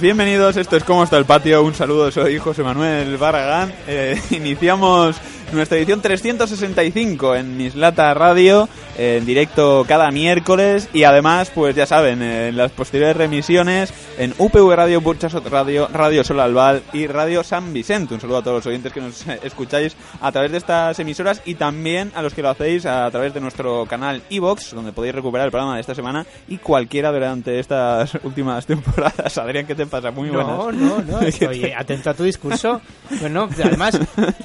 Bienvenidos. Esto es Cómo está el patio. Un saludo, soy José Manuel Barragán. Eh, iniciamos nuestra edición 365 en Mislata Radio, en directo cada miércoles y además, pues ya saben, en las posteriores remisiones en UPV Radio, Burchasot Radio, Radio Sol Albal y Radio San Vicente. Un saludo a todos los oyentes que nos escucháis a través de estas emisoras y también a los que lo hacéis a través de nuestro canal iVox, donde podéis recuperar el programa de esta semana y cualquiera durante estas últimas temporadas. Adrián, ¿qué te pasa? Muy buenas. No, no, no. Oye, atento a tu discurso. Bueno, además,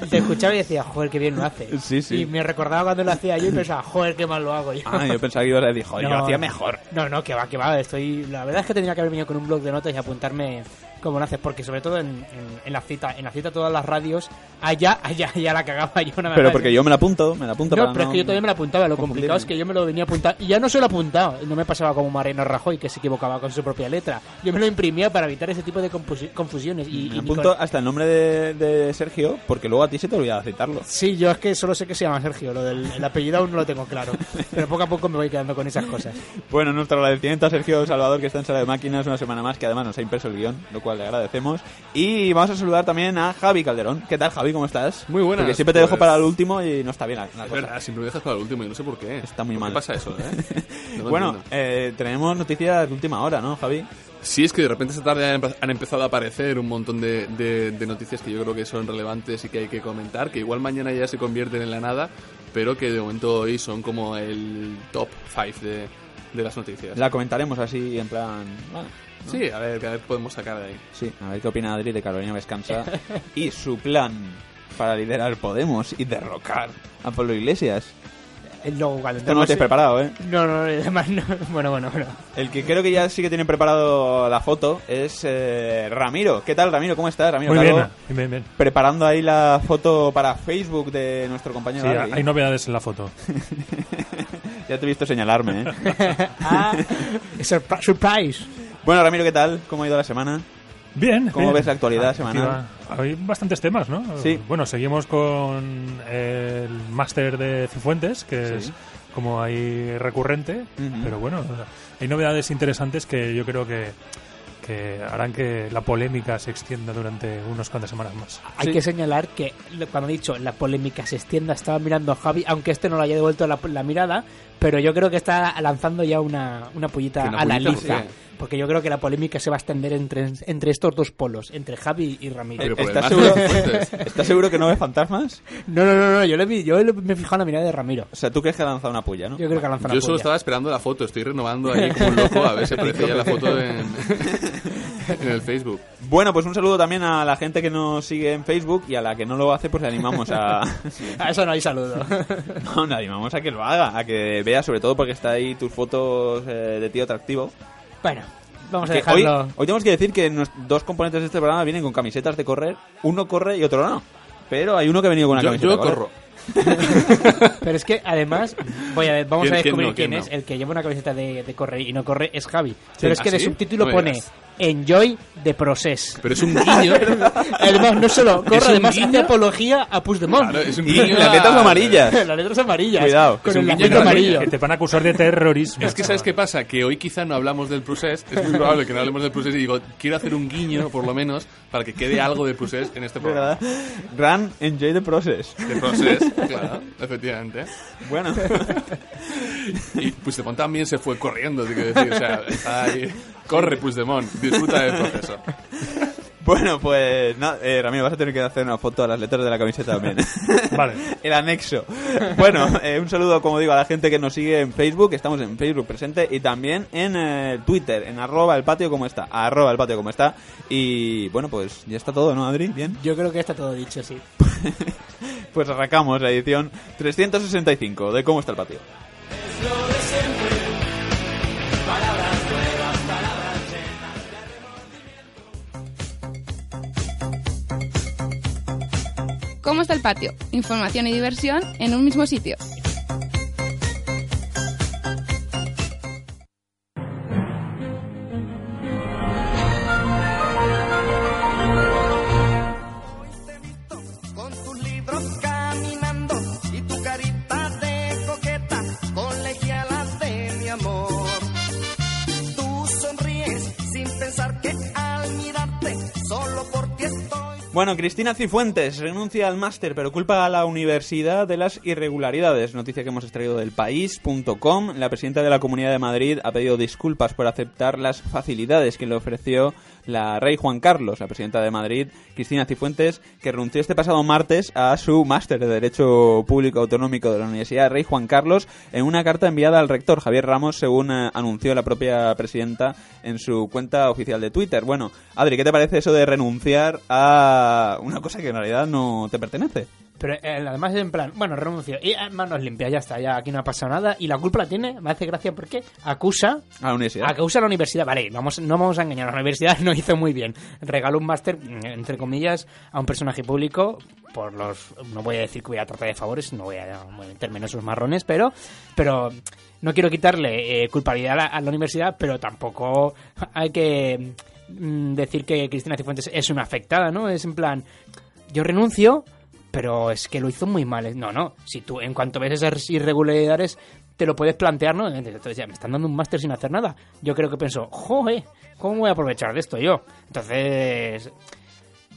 te escuchaba y decía, joder, qué bien lo hace. Sí, sí. Y me recordaba cuando lo hacía yo y pensaba, joder, qué mal lo hago yo. Ah, yo pensaba que a decir, joder, yo lo hacía mejor. No, no, que va, que va. Estoy... La verdad es que tendría que haber venido con un blog de notas y apuntarme como lo haces, porque sobre todo en, en, en la cita, en la cita todas las radios, allá, allá, allá la cagaba yo una Pero porque yo me la apunto, me la apunto No, para pero es que yo todavía me la apuntaba. Lo complicado es que yo me lo venía apuntando. Y ya no se lo apuntaba. No me pasaba como Mariano Rajoy, que se equivocaba con su propia letra. Yo me lo imprimía para evitar ese tipo de confusi- confusiones. Y, Me y apunto Nicole- hasta el nombre de, de Sergio, porque luego a ti se te olvida citarlo. Sí, yo es que solo sé que se llama Sergio. Lo del el apellido aún no lo tengo claro. Pero poco a poco me voy quedando con esas cosas. Bueno, nuestro agradecimiento a Sergio Salvador, que está en sala de máquinas una semana más, que además nos ha impreso el guion, lo cual le agradecemos. Y vamos a saludar también a Javi Calderón. ¿Qué tal, Javi? ¿Cómo estás? Muy buenas, Porque siempre te dejo pues- para el último y no está bien la, la Es cosa. verdad, siempre me dejas para el último y no sé por qué. Está muy ¿Por mal. qué pasa eso, eh? No bueno, eh, tenemos noticias de última hora, ¿no, Javi? Sí, es que de repente esta tarde han empezado a aparecer un montón de, de- de noticias que yo creo que son relevantes y que hay que comentar, que igual mañana ya se convierten en la nada, pero que de momento hoy son como el top 5 de, de las noticias. La comentaremos así, en plan... bueno, ¿no? Sí, a ver, a ver, podemos sacar de ahí. Sí, a ver qué opina Adri de Carolina Vescanza y su plan para liderar Podemos y derrocar a Pablo Iglesias. El logo, cuando Esto no lo tienes preparado, ¿eh? No, no, además no. Bueno, bueno, bueno. El que creo que ya sí que tiene preparado la foto es eh, Ramiro. ¿Qué tal, Ramiro? ¿Cómo estás, Ramiro? Muy bien, bien, bien, bien. Preparando ahí la foto para Facebook de nuestro compañero Sí, Adri. hay novedades en la foto. Ya te he visto señalarme, ¿eh? Ah, surpri- surprise. Bueno, Ramiro, ¿qué tal? ¿Cómo ha ido la semana? Bien. ¿Cómo bien. ves la actualidad Activa. semanal? Hay bastantes temas, ¿no? Sí. Bueno, seguimos con el máster de Cifuentes, que Sí. es como ahí recurrente, Ujú. pero bueno, hay novedades interesantes que yo creo que, que harán que la polémica se extienda durante unas cuantas semanas más. Hay Sí. que señalar que cuando he dicho la polémica se extienda, estaba mirando a Javi, aunque este no le haya devuelto la, la mirada, pero yo creo que está lanzando ya una, una pollita ¿Que una a la pollita? liza. ¿Por qué? Porque yo creo que la polémica se va a extender entre, entre estos dos polos, entre Javi y Ramiro. ¿Estás seguro. ¿Estás seguro que no ves fantasmas? No, no, no, no, yo, le vi- yo le- me he fijado en la mirada de Ramiro. O sea, tú crees que ha lanzado una puya, ¿no? Yo creo que ha lanzado Yo una solo polla. estaba esperando la foto, estoy renovando ahí como un loco a ver si aparece ya la foto en, en el Facebook. Bueno, pues un saludo también a la gente que nos sigue en Facebook y a la que no lo hace, pues le animamos a... A eso no hay saludo. No, le animamos a que lo haga, a que vea, sobre todo porque está ahí tus fotos eh, de tío atractivo. Bueno, vamos a Que hoy, dejarlo. hoy tenemos que decir que nos- dos componentes de este programa vienen con camisetas de correr. Uno corre y otro no. Pero hay uno que ha venido con una Yo, camiseta yo de correr. Pero es que además, voy a ver, vamos ¿Quién- a quién descubrir no, quién, quién es no? el que lleva una camiseta de, de correr y no corre, es Javi. Pero es que ¿Ah, de sí? subtítulo No pone. Enjoy the process. Pero es un guiño. Además, no solo corre, ¿Es un además hace apología a Puigdemont. Claro, es un Y las letras amarillas. Las letras amarillas. Cuidado, Con es un el gratuito. amarillo. Que te van a acusar de terrorismo. Es que ¿sabes qué pasa? Que hoy quizá no hablamos del procés. Es muy probable que no hablemos del procés y digo, quiero hacer un guiño, por lo menos, para que quede algo del procés en este programa. Run, enjoy the process. De procés, claro, efectivamente. Bueno, Y Puigdemont también se fue corriendo, te quiero decir. O sea, está ahí. Corre, Puigdemont, disfruta del proceso. bueno pues no, eh, Ramiro, vas a tener que hacer una foto a las letras de la camiseta también. Vale. El anexo. Bueno, eh, un saludo, como digo, a la gente que nos sigue en Facebook. Estamos en Facebook presente y también en eh, Twitter, en arroba el patio como está. Arroba el patio como está. Y bueno, pues ya está todo, ¿no, Adri? Bien. Yo creo que está todo dicho, sí. Pues arrancamos la edición 365 de cómo está el patio. ¿Cómo está el patio? Información y diversión en un mismo sitio. Bueno, Cristina Cifuentes renuncia al máster, pero culpa a la universidad de las irregularidades. Noticia que hemos extraído del país.com. La presidenta de la Comunidad de Madrid ha pedido disculpas por aceptar las facilidades que le ofreció la rey Juan Carlos, la presidenta de Madrid, Cristina Cifuentes, que renunció este pasado martes a su máster de Derecho Público Autonómico de la Universidad Rey Juan Carlos en una carta enviada al rector Javier Ramos, según eh, anunció la propia presidenta en su cuenta oficial de Twitter. Bueno, Adri, ¿qué te parece eso de renunciar a una cosa que en realidad no te pertenece? Pero eh, además es en plan, bueno, renuncio. Y eh, manos limpias, ya está, ya aquí no ha pasado nada. Y la culpa la tiene, me hace gracia porque acusa A la universidad. Acusa a la universidad, vale, vamos, no vamos a engañar, la universidad no hizo muy bien. Regaló un máster, mm, entre comillas, a un personaje público por los... No voy a decir que voy a tratar de favores, no voy a meterme en esos marrones, pero... pero no quiero quitarle eh, culpabilidad a la, a la universidad, pero tampoco hay que mm, decir que Cristina Cifuentes es una afectada, ¿no? Es en plan, yo renuncio, pero es que lo hizo muy mal. No, no, si tú en cuanto ves esas irregularidades te lo puedes plantear, ¿no? Entonces ya me están dando un máster sin hacer nada. Yo creo que pienso, joder, ¿cómo voy a aprovechar de esto yo? Entonces,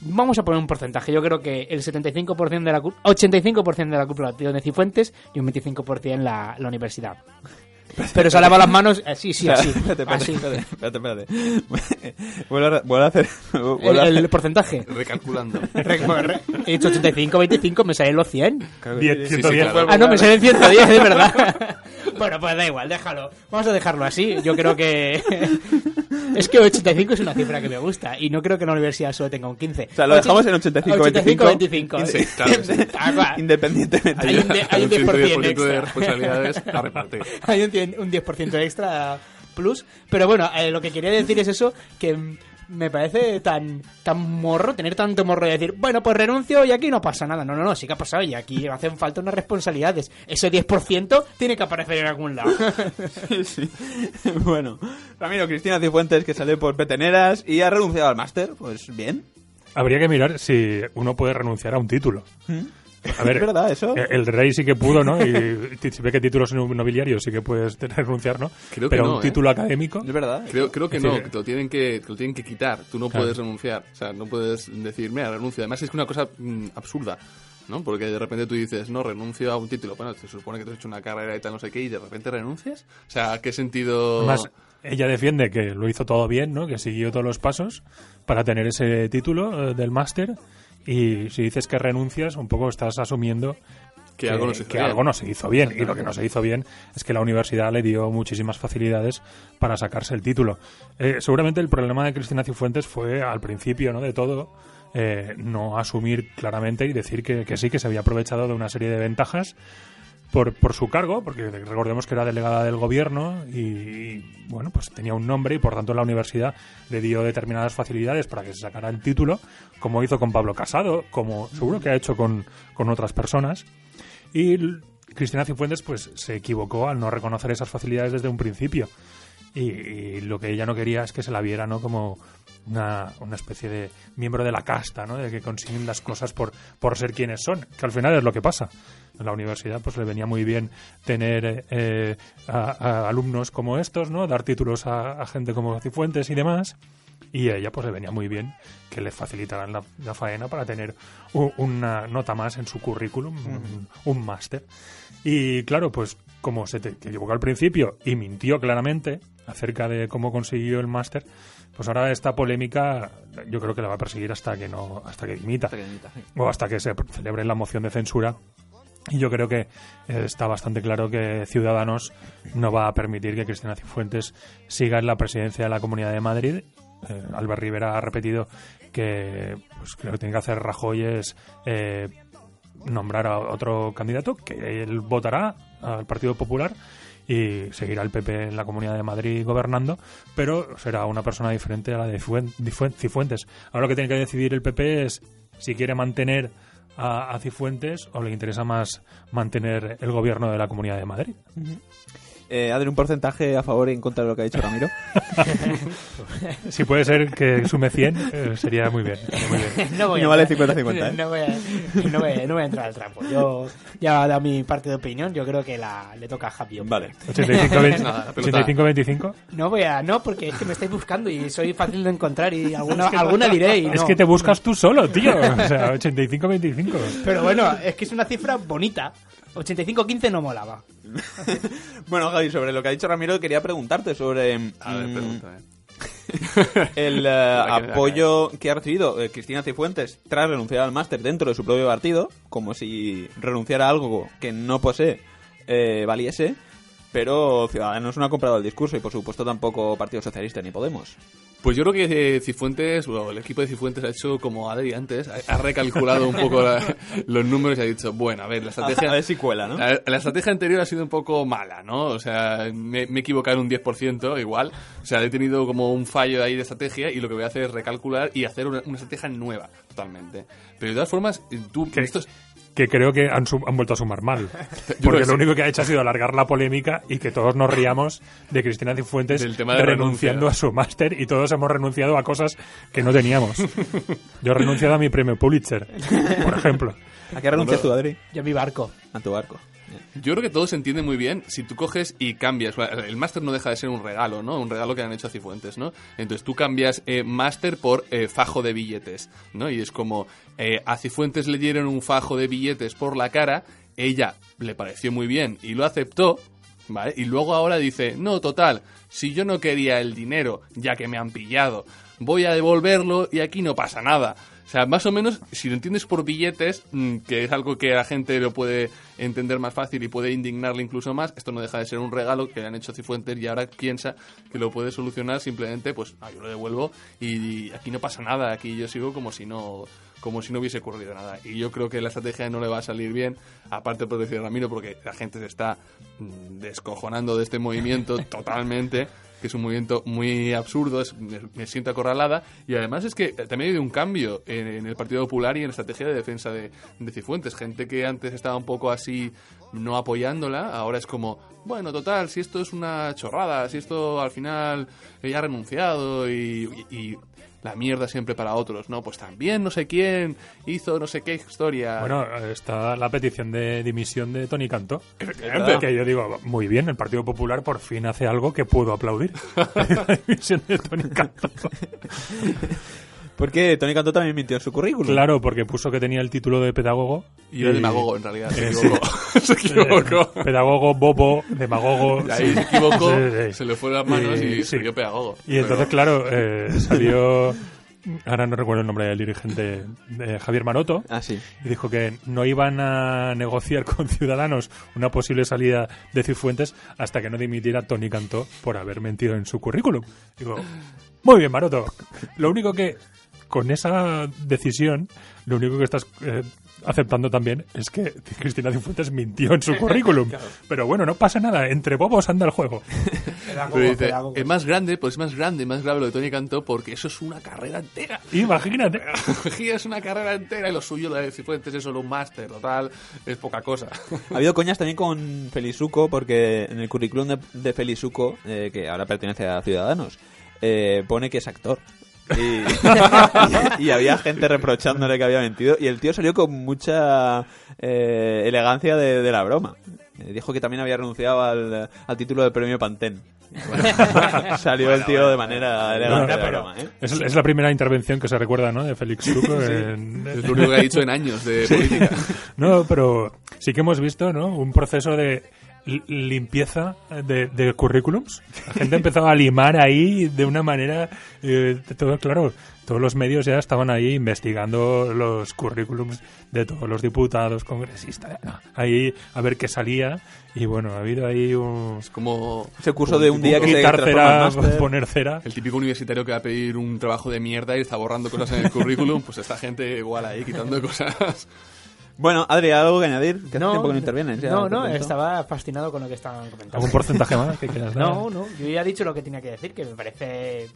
vamos a poner un porcentaje. Yo creo que el 75% de la culpa, 85% de la culpa la tiene Cifuentes y un 25% la, la universidad. Pero se ha lavado las manos, eh, sí, sí, así. Espérate, espérate, así. espérate, espérate, espérate. Vuelvo a, vuelvo a hacer... vuelvo El, a hacer- el porcentaje. Recalculando. Re- re- He dicho 85, 25, me salen los 100. Claro, Diez, sí, sí, ciento sí, diez. claro. Ah, no, me salen 110, de verdad. bueno, pues da igual, déjalo. Vamos a dejarlo así. Yo creo que. es que 85 es una cifra que me gusta. Y no creo que la universidad solo tenga un 15. O sea, lo dejamos en 85, 85, 25. Sí, claro, sí. Ah, claro. Independientemente. Hay un de- hay un 10% 110% de responsabilidades a repartir. Hay un, cien- un 10% extra plus. Pero bueno, eh, lo que quería decir es eso, que mm, me parece tan tan morro, tener tanto morro de decir, bueno, pues renuncio y aquí no pasa nada. No, no, no, sí que ha pasado y aquí hacen falta unas responsabilidades. Ese 10% tiene que aparecer en algún lado. Sí, sí. Bueno, Ramiro Cristina Cifuentes que sale por peteneras y ha renunciado al máster. Pues bien. Habría que mirar si uno puede renunciar a un título. A ver, ¿Es verdad eso? eh, El rey sí que pudo, ¿no? Y si ve que títulos nobiliarios sí que puedes renunciar, ¿no? Creo que Pero no, un ¿eh? título académico. Es verdad. Creo, creo que Es no, decir, que te lo tienen que, te lo tienen que quitar. Tú no Claro. puedes renunciar. O sea, no puedes decir, mira, renuncio. Además, es que una cosa mm, absurda, ¿no? Porque de repente tú dices, no, renuncio a un título. Bueno, se supone que te has hecho una carrera y tal, no sé qué, y de repente renuncias. O sea, ¿qué sentido...? Además, ella defiende que lo hizo todo bien, ¿no? Que siguió todos los pasos para tener ese título eh, del máster. Y si dices que renuncias, un poco estás asumiendo Que algo no se hizo que bien. algo no se hizo bien. Y lo que no se hizo bien es que la universidad le dio muchísimas facilidades para sacarse el título. Eh, seguramente el problema de Cristina Cifuentes fue al principio ¿no? de todo eh, no asumir claramente y decir que, que sí, que se había aprovechado de una serie de ventajas por, su cargo, porque recordemos que era delegada del gobierno y, bueno, pues tenía un nombre y por tanto la universidad le dio determinadas facilidades para que se sacara el título, como hizo con Pablo Casado, como seguro que ha hecho con, otras personas. Y Cristina Cifuentes pues se equivocó al no reconocer esas facilidades desde un principio. Y, lo que ella no quería es que se la viera ¿no? como una, especie de miembro de la casta, ¿no? de que consiguen las cosas por ser quienes son, que al final es lo que pasa. En la universidad pues le venía muy bien tener eh, a, a alumnos como estos, ¿no? dar títulos a, a gente como Cifuentes y demás. Y a ella pues le venía muy bien que le facilitaran la, la faena para tener u- una nota más en su currículum, un, un máster. Y claro, pues como se te equivocó al principio y mintió claramente acerca de cómo consiguió el máster, pues ahora esta polémica yo creo que la va a perseguir hasta que no hasta que dimita o hasta que se celebre la moción de censura. Y yo creo que eh, está bastante claro que Ciudadanos no va a permitir que Cristina Cifuentes siga en la presidencia de la Comunidad de Madrid. Eh, Albert Rivera ha repetido que pues, que lo que tiene que hacer Rajoy es eh, nombrar a otro candidato que él votará al Partido Popular y seguirá el PP en la Comunidad de Madrid gobernando, pero será una persona diferente a la de Fuen- de Fuen- Cifuentes. Ahora lo que tiene que decidir el PP es si quiere mantener a, a Cifuentes o le interesa más mantener el gobierno de la Comunidad de Madrid. Eh, Adri, un porcentaje a favor y en contra de lo que ha dicho Ramiro. Si puede ser que sume 100, eh, sería muy bien. sería muy bien. No, voy a No vale entrar- 50-50, ¿eh? No voy, a, no, voy, no voy a entrar al trapo. Yo ya he dado mi parte de opinión. Yo creo que la, le toca a Javi. Vale. 85-20 Nada, la pelota. 85-25. No voy a, no, porque es que me estáis buscando y soy fácil de encontrar y alguna, alguna diré y no. Es que te buscas tú solo, tío. O sea, 85-25. Pero bueno, es que es una cifra bonita. 85-15 no molaba. Bueno, Javi, sobre lo que ha dicho Ramiro, quería preguntarte sobre A ver, mm, pregúntame. el eh, La que- apoyo que ha recibido eh, Cristina Cifuentes tras renunciar al máster dentro de su propio partido, como si renunciara a algo que no posee eh, valiese, pero Ciudadanos no ha comprado el discurso y por supuesto tampoco Partido Socialista ni Podemos. Pues yo creo que eh, Cifuentes, o el equipo de Cifuentes ha hecho como Adri antes, ha, ha recalculado un poco la- los números y ha dicho, bueno, a ver, la estrategia... A ver si cuela, ¿no? La, la estrategia anterior ha sido un poco mala, ¿no? O sea, me, me he equivocado en un 10% igual. O sea, he tenido como un fallo ahí de estrategia y lo que voy a hacer es recalcular y hacer una, una estrategia nueva, totalmente. Pero de todas formas, tú... ¿Qué? Esto es- Que creo que han, su- han vuelto a sumar mal. Porque que lo único que ha hecho ha sido alargar la polémica y que todos nos riamos de Cristina Cifuentes Del tema de renunciando renuncia. a su máster y todos hemos renunciado a cosas que no teníamos. Yo he renunciado a mi premio Pulitzer, por ejemplo. ¿A qué renuncias tú, Adri? Yo mi barco. A tu barco. Yo creo que todo se entiende muy bien si tú coges y cambias. El máster no deja de ser un regalo, ¿no? Un regalo que han hecho a Cifuentes, ¿no? Entonces tú cambias eh, máster por eh, fajo de billetes, ¿no? Y es como eh, a Cifuentes le dieron un fajo de billetes por la cara, ella le pareció muy bien y lo aceptó, ¿vale? Y luego ahora dice, no, total, si yo no quería el dinero, ya que me han pillado, voy a devolverlo y aquí no pasa nada. O sea, más o menos, si lo entiendes por billetes, mm, que es algo que la gente lo puede entender más fácil y puede indignarle incluso más, esto no deja de ser un regalo que le han hecho Cifuentes y ahora piensa que lo puede solucionar simplemente, pues, ah, yo lo devuelvo y, y aquí no pasa nada, aquí yo sigo como si no como si no hubiese ocurrido nada. Y yo creo que la estrategia no le va a salir bien, aparte por decir Ramiro, porque la gente se está mm, descojonando de este movimiento totalmente que es un movimiento muy absurdo, es- me, siento acorralada, y además es que también ha habido un cambio en, en el Partido Popular y en la estrategia de defensa de, de Cifuentes. Gente que antes estaba un poco así no apoyándola, ahora es como, bueno, total, si esto es una chorrada, si esto al final ella ha renunciado y, y- y la mierda siempre para otros, ¿no? Pues también no sé quién hizo no sé qué historia. Bueno, está la petición de dimisión de Tony Cantó. Efectivamente. Que yo digo, muy bien, el Partido Popular por fin hace algo que puedo aplaudir. la dimisión de Tony Cantó. Porque Tony Cantó también mintió en su currículum. Claro, porque puso que tenía el título de pedagogo. y era demagogo, en realidad, se Eh, equivocó. se equivocó. Eh, pedagogo, bobo, demagogo. Ahí sí. se equivocó, se le fue las manos y, Y- se sí. vio pedagogo. Y entonces, claro, eh, salió. Ahora no recuerdo el nombre del dirigente, eh, Javier Maroto. Ah, sí. y dijo que no iban a negociar con Ciudadanos una posible salida de Cifuentes hasta que no dimitiera Tony Cantó por haber mentido en su currículum. Digo, muy bien, Maroto. Lo único que con esa decisión, lo único que estás eh, aceptando también es que Cristina Cifuentes mintió en su currículum. Pero bueno, no pasa nada. Entre bobos anda el juego. Pero dice, es más grande, pues es más grande, más grave lo de Tony Cantó porque eso es una carrera entera. Imagínate. es una carrera entera y lo suyo, lo de Cifuentes, es solo un máster, total, es poca cosa. Ha habido coñas también con Felizuco, porque en el currículum de, de Felizuco, eh, que ahora pertenece a Ciudadanos, eh, pone que es actor. Y, y había gente reprochándole que había mentido. Y el tío salió con mucha eh, elegancia de, de la broma. Eh, dijo que también había renunciado al, al título del premio Pantén. Bueno, salió el tío de manera elegante de la broma, ¿eh? Es, es la primera intervención que se recuerda, ¿no? De Félix Suco en, Es lo único que ha dicho en años de política. No, pero sí que hemos visto, ¿no? Un proceso de limpieza de, de currículums. La gente empezaba a limar ahí de una manera, eh, todo claro, todos los medios ya estaban ahí investigando los currículums de todos los diputados, congresistas, ¿no? ahí a ver qué salía y bueno, ha habido ahí un Como Ese curso de un día que se cera, poner cera. el típico universitario que va a pedir un trabajo de mierda y está borrando cosas en el currículum, pues esta gente igual ahí quitando cosas. Bueno, Adri, ¿algo que añadir? Que hace No, tiempo que no intervienes. ya no, no, estaba fascinado con lo que estaban comentando. ¿Algún porcentaje más que quieras dar? No, no, yo ya he dicho lo que tenía que decir, que me parece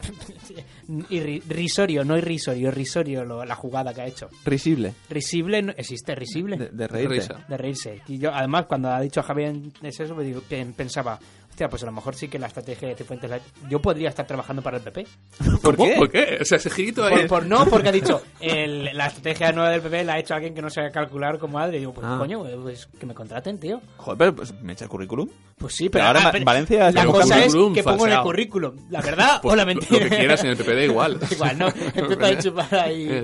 irri- risorio, no irrisorio, irrisorio lo- la jugada que ha hecho. Risible. Risible, no- existe risible. De. Risa. de reírse. Y yo, además, cuando ha dicho Javier es eso, pues digo, pensaba, Hostia, pues a lo mejor sí que la estrategia de Cifuentes... la- Yo podría estar trabajando para el PP. ¿Por ¿Cómo? qué? ¿Por qué? O sea, ese girito ahí. Por, por- no, porque ha dicho, el- la estrategia nueva del PP la ha hecho alguien que no sabe calcular como Adri. Y digo, pues Ah. coño, pues que me contraten, tío. Joder, pero pues, ¿me echa el currículum? Pues sí, Pero pero, ahora ah, pero Valencia está La cosa es que pongo en el currículum. ¿La verdad Pues o la mentira? Lo que quieras en el PPD igual. Igual, ¿no? Empiezo a chupar ahí.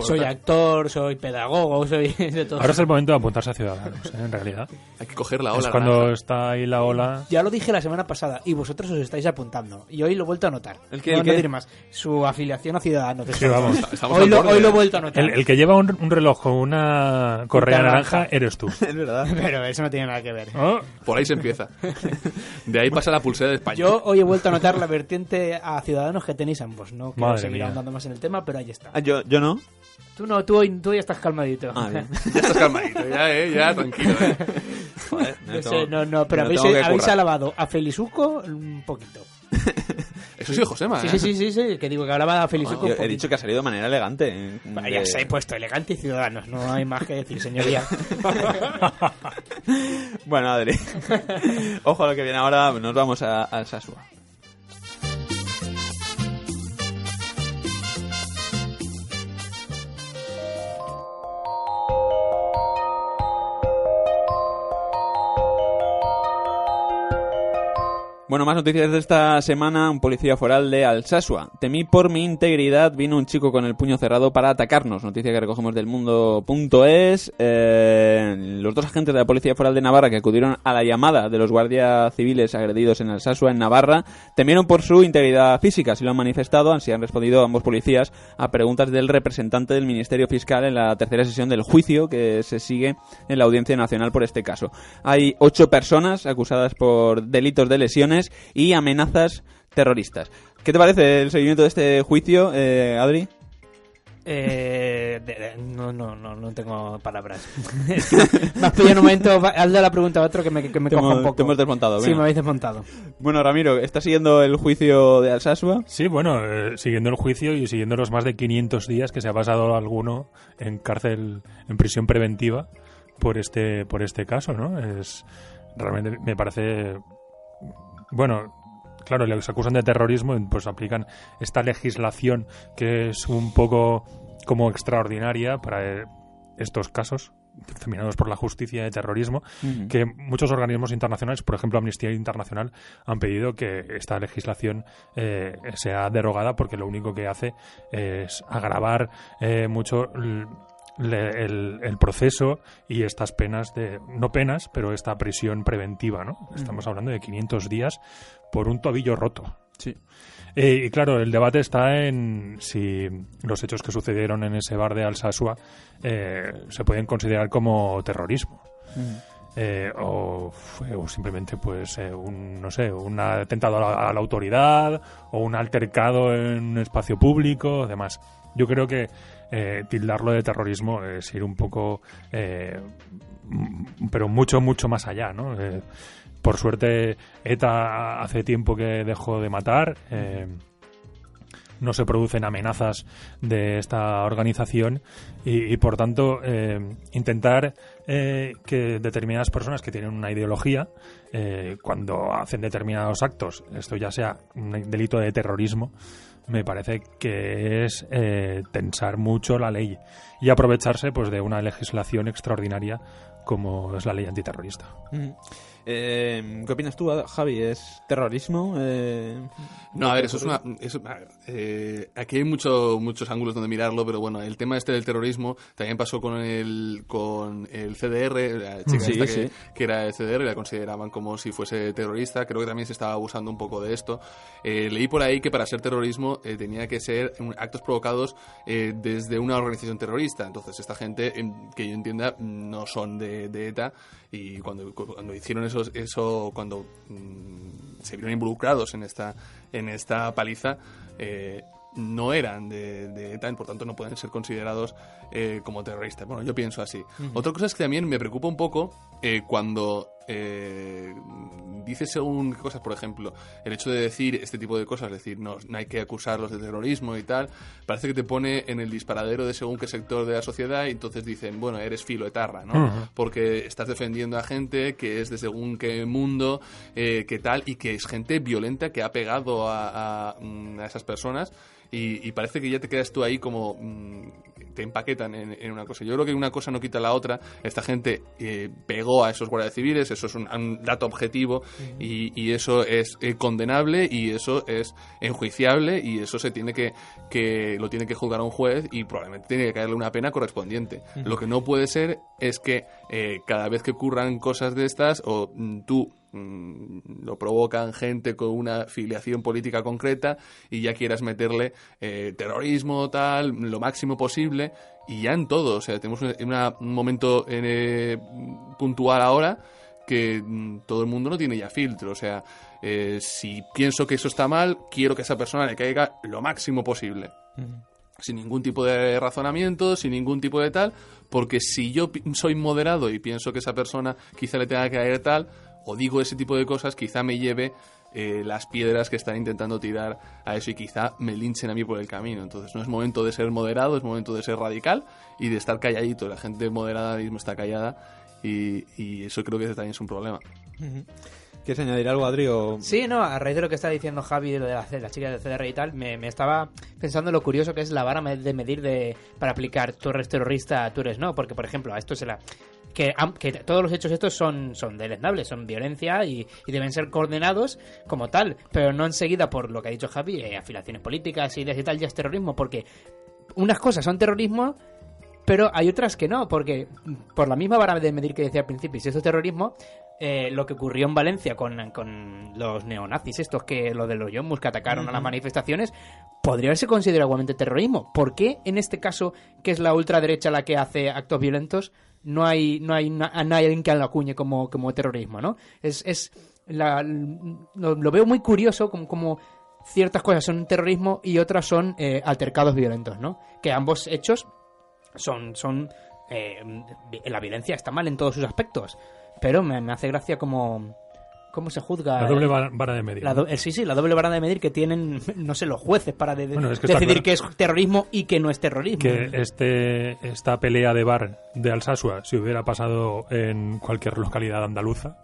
Soy actor, soy pedagogo, soy de todo. Ahora es el momento de apuntarse a Ciudadanos, ¿eh? en realidad. Hay que coger la es ola. cuando naranja. está ahí la ola. Ya lo dije la semana pasada y vosotros os estáis apuntando. Y hoy lo he vuelto a notar. ¿El qué, no, el no diré más. Su afiliación a Ciudadanos. Sí, vamos. Hoy, lo, hoy lo he vuelto a notar. El, el que lleva un, un reloj con una correa naranja. naranja eres tú. Es verdad. Pero eso no tiene nada que ver. ¿Oh? Por ahí se empieza. De ahí pasa la pulsera de España. Yo hoy he vuelto a notar la vertiente a Ciudadanos que tenéis ambos. No quiero seguir ahondando más en el tema, pero ahí está. Ah, yo, yo no. Tú no, tú tú hoy estás calmadito. Ah, bien. Ya estás calmadito, ya, eh, ya, tranquilo, eh. Joder, No, sé, tengo- no, no, pero habéis, que habéis alabado a Felizuco un poquito. Eso sí, Josema, Sí, ¿eh? sí, sí, sí, sí, que digo que hablaba a Felizuco un he dicho que ha salido de manera elegante. eh, de- se he puesto elegante y ciudadanos, no hay más que decir, señoría. Bueno, Adri. Ojo a lo que viene ahora. Nos vamos a, al Sasua. Bueno, más noticias de esta semana. Un policía foral de Alsasua. Temí por mi integridad. Vino un chico con el puño cerrado para atacarnos. Noticia que recogemos del mundo.es. Eh, los dos agentes de la Policía Foral de Navarra que acudieron a la llamada de los guardias civiles agredidos en Alsasua, en Navarra, temieron por su integridad física. Así lo han manifestado. Así han respondido ambos policías a preguntas del representante del Ministerio Fiscal en la tercera sesión del juicio que se sigue en la Audiencia Nacional por este caso. Hay ocho personas acusadas por delitos de lesiones y amenazas terroristas. ¿Qué te parece el seguimiento de este juicio, eh, Adri? Eh, de- de- no, no, no, no tengo palabras. es que me has pillado en un momento, hazle la pregunta a otro que me, que me coja hemos- un poco. te hemos desmontado, Sí, venga. me habéis desmontado. Bueno, Ramiro, ¿estás siguiendo el juicio de Alsasua? Sí, bueno, eh, siguiendo el juicio y siguiendo los más de 500 días que se ha pasado alguno en cárcel, en prisión preventiva por este, por este caso, ¿no? Es realmente me parece, bueno, claro, les acusan de terrorismo, pues aplican esta legislación que es un poco como extraordinaria para eh, estos casos determinados por la justicia de terrorismo que muchos organismos internacionales, por ejemplo Amnistía Internacional, han pedido que esta legislación eh, sea derogada porque lo único que hace es agravar eh, mucho le- el, el proceso y estas penas de no penas, pero esta prisión preventiva, ¿no? Estamos hablando de 500 días por un tobillo roto. Sí. Eh, y claro, el debate está en si los hechos que sucedieron en ese bar de Alsasua eh, se pueden considerar como terrorismo. Eh, o, o simplemente pues eh, un no sé un atentado a la, a la autoridad o un altercado en un espacio público demás yo creo que eh, tildarlo de terrorismo es ir un poco eh, pero mucho mucho más allá no Eh, por suerte ETA hace tiempo que dejó de matar no se producen amenazas de esta organización y, por tanto intentar que determinadas personas que tienen una ideología cuando hacen determinados actos esto ya sea un delito de terrorismo me parece que es eh, tensar mucho la ley y aprovecharse pues de una legislación extraordinaria como es la ley antiterrorista. Eh, ¿Qué opinas tú, Javi? ¿Es terrorismo? Eh, No, a ver, eso es una... eso- eh, aquí hay mucho, muchos ángulos donde mirarlo, pero bueno, el tema este del terrorismo también pasó con el, con el CDR, la chica Sí, esta que, sí. que era el CDR, la consideraban como si fuese terrorista, creo que también se estaba abusando un poco de esto. Eh, leí por ahí que para ser terrorismo eh, tenía que ser actos provocados eh, desde una organización terrorista, entonces esta gente, en- que yo entienda, no son de, de ETA y cuando, cuando hicieron eso, eso cuando mm, se vieron involucrados en esta, en esta paliza, eh, no eran de, de ETA por tanto no pueden ser considerados eh, como terroristas. Bueno, yo pienso así. Otra cosa es que también me preocupa un poco eh, cuando eh, dice según qué cosas, por ejemplo, el hecho de decir este tipo de cosas, es decir, no, no hay que acusarlos de terrorismo y tal, parece que te pone en el disparadero de según qué sector de la sociedad y entonces dicen, bueno, eres filo etarra, ¿no? Porque estás defendiendo a gente que es de según qué mundo, eh, qué tal, y que es gente violenta que ha pegado a, a, mm, a esas personas y, y parece que ya te quedas tú ahí como mm, te empaquetan en, en una cosa. Yo creo que una cosa no quita la otra. Esta gente eh, pegó a esos guardias civiles, eso es un, un dato objetivo y, y eso es eh, condenable y eso es enjuiciable y eso se tiene que, que lo tiene que juzgar un juez y probablemente tiene que caerle una pena correspondiente. Lo que no puede ser es que eh, cada vez que ocurran cosas de estas o mm, tú mm, lo provocan gente con una filiación política concreta y ya quieras meterle eh, terrorismo tal lo máximo posible y ya en todo. O sea tenemos una- un momento eh, puntual ahora que mm, todo el mundo no tiene ya filtro. O sea eh, si pienso que eso está mal quiero que a esa persona le caiga lo máximo posible. Sin ningún tipo de razonamiento, sin ningún tipo de tal, porque si yo soy moderado y pienso que esa persona quizá le tenga que caer tal, o digo ese tipo de cosas, quizá me lleve eh, las piedras que están intentando tirar a eso y quizá me linchen a mí por el camino. Entonces no es momento de ser moderado, es momento de ser radical y de estar calladito. La gente moderada ahora mismo está callada y, y eso creo que también es un problema. ¿Quieres añadir algo, Adri? o- Sí, no, a raíz de lo que está diciendo Javi, de lo de la, la chica del CDR y tal, me, me estaba pensando lo curioso que es la vara de medir de, para aplicar tú eres terrorista, tú eres no, porque por ejemplo, a esto se la... Que, todos los hechos estos son, son deleznables, son violencia y, y deben ser condenados como tal, pero no enseguida por lo que ha dicho Javi, eh, afiliaciones políticas, ideas y tal, ya es terrorismo, porque unas cosas son terrorismo, pero hay otras que no, porque por la misma vara de medir que decía al principio, y si esto es terrorismo, eh, lo que ocurrió en Valencia con, con los neonazis, estos que lo de los Yomus que atacaron a las manifestaciones, podría haberse considerado igualmente terrorismo. ¿Por qué en este caso, que es la ultraderecha la que hace actos violentos, no hay, no hay, na- no hay alguien que lo acuñe como, como terrorismo, ¿no? Es, es la- lo, lo veo muy curioso como, como ciertas cosas son terrorismo y otras son eh, altercados violentos, ¿no? Que ambos hechos son, son eh, la violencia está mal en todos sus aspectos, pero me, me hace gracia como cómo se juzga La doble va- vara de medir. la eh, sí, sí, la doble vara de medir que tienen, no sé, los jueces para de- de- Bueno, es que está decidir claro. que es terrorismo y que no es terrorismo. que este esta pelea de bar de Alsasua si hubiera pasado en cualquier localidad andaluza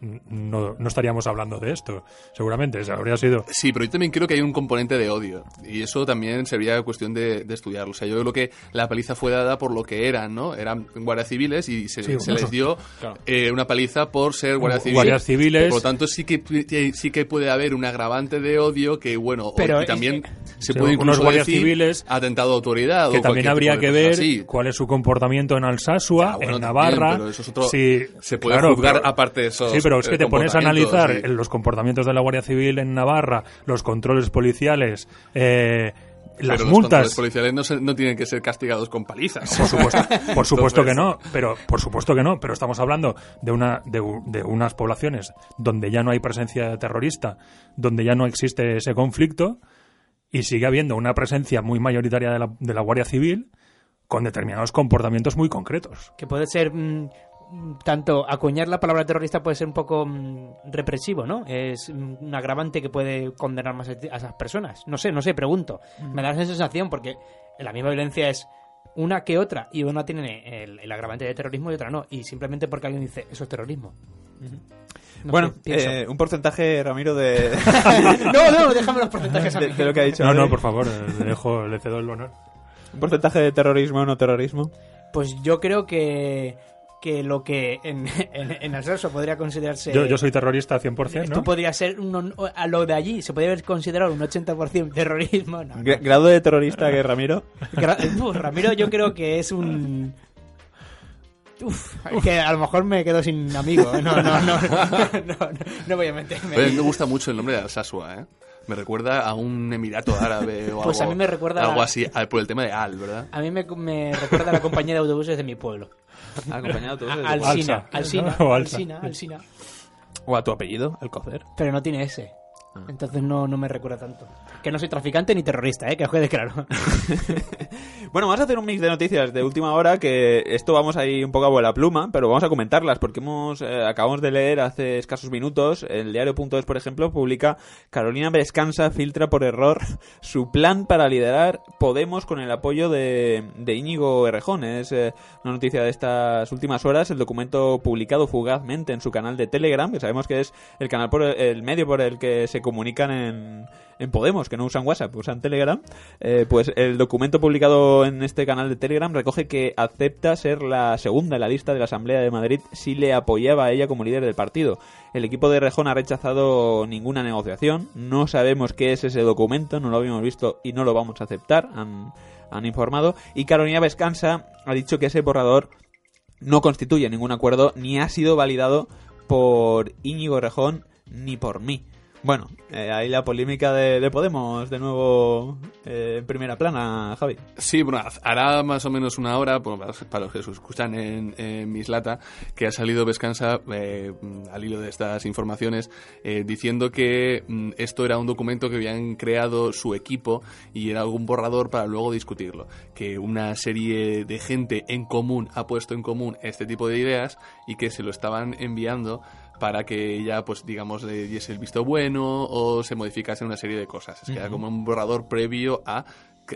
no, no estaríamos hablando de esto seguramente se habría sido Sí, pero yo también creo que hay un componente de odio. Y eso también sería cuestión de, de estudiarlo. O sea, yo creo que la paliza fue dada por lo que eran, ¿no? Eran guardias civiles y se, Sí, se bueno, les dio eh, una paliza por ser guardias civiles. Guardias civiles. Por lo tanto, sí que, sí que puede haber un agravante de odio que, bueno, Pero y también se Sí, puede unos incluso guardias decir civiles atentado a autoridad. que o también habría de que ver así. cuál es su comportamiento en Alsasua Ah, bueno, en también, Navarra eso es otro- si- se puede claro, juzgar pero- aparte de esos, sí pero es que te pones a analizar sí. los comportamientos de la Guardia Civil en Navarra los controles policiales eh, las Pero los multas controles policiales no, se- no tienen que ser castigados con palizas. Por supuesto, por supuesto que no, pero por supuesto que no, pero estamos hablando de una de, de unas poblaciones donde ya no hay presencia terrorista, donde ya no existe ese conflicto y sigue habiendo una presencia muy mayoritaria de la, de la Guardia Civil con determinados comportamientos muy concretos. que puede ser mm, mm, tanto acuñar la palabra terrorista puede ser un poco mm, represivo, ¿no? Es mm, un agravante que puede condenar más a esas personas. No sé, no sé, pregunto. Me da esa sensación porque la misma violencia es una que otra y una tiene el, el agravante de terrorismo y otra no. Y simplemente porque alguien dice eso es terrorismo. No bueno, eh, un porcentaje, Ramiro, de, no, no, déjame los porcentajes a de, mí. de lo que ha dicho. No, no, por favor, eh, le dejo, le cedo el honor. Un porcentaje de terrorismo o no terrorismo. Pues yo creo que, que lo que en, en, en podría considerarse... Yo, yo soy terrorista 100%, Esto ¿no? podría ser un- a lo de allí, se podría haber considerado un 80% terrorismo. No, no. Gra- ¿Grado de terrorista que Ramiro? Gra- Uf, Ramiro yo creo que es un... Uf, que a lo mejor me quedo sin amigo. ¿eh? No, no, no, no, no, no voy a meterme. Oye, me gusta mucho el nombre de Alsasua, ¿eh? Me recuerda a un emirato árabe o Pues a algo, mí me recuerda algo a- así, al- por el tema de Al, ¿verdad? A mí me, me recuerda a la compañía de autobuses de mi pueblo. Acompañado todos de- A- Alsina, Alsa, Alsina. Alsina, Alsina. O a tu apellido, el cocer. Pero no tiene ese. Entonces no, no me recuerda tanto. Que no soy traficante ni terrorista, ¿eh? Que os quede claro. Bueno, vamos a hacer un mix de noticias de última hora que esto vamos ahí un poco a vuela pluma, pero vamos a comentarlas porque hemos eh, acabamos de leer hace escasos minutos el diario.es, por ejemplo, publica Carolina Vescansa filtra por error su plan para liderar Podemos con el apoyo de, de Íñigo Errejón. Es eh, una noticia de estas últimas horas, el documento publicado fugazmente en su canal de Telegram, que sabemos que es el canal por el medio por el que se comunican en Podemos, que no usan WhatsApp, usan Telegram, eh, pues el documento publicado en este canal de Telegram recoge que acepta ser la segunda en la lista de la Asamblea de Madrid si le apoyaba a ella como líder del partido. El equipo de Rejón ha rechazado ninguna negociación, no sabemos qué es ese documento, no lo habíamos visto y no lo vamos a aceptar, han, han informado, y Carolina Vescansa ha dicho que ese borrador no constituye ningún acuerdo ni ha sido validado por Íñigo Rejón ni por mí. Bueno, eh, ahí la polémica de, de Podemos de nuevo eh, en primera plana, Javi. Sí, bueno, hará más o menos una hora, bueno, para los- para los que se escuchan en, en Mislata, que ha salido Vescansa eh, al hilo de estas informaciones eh, diciendo que mm, esto era un documento que habían creado su equipo y era algún borrador para luego discutirlo. Que una serie de gente en común ha puesto en común este tipo de ideas y que se lo estaban enviando para que ella, pues digamos, le diese el visto bueno o se modificase una serie de cosas. Es que era como un borrador previo a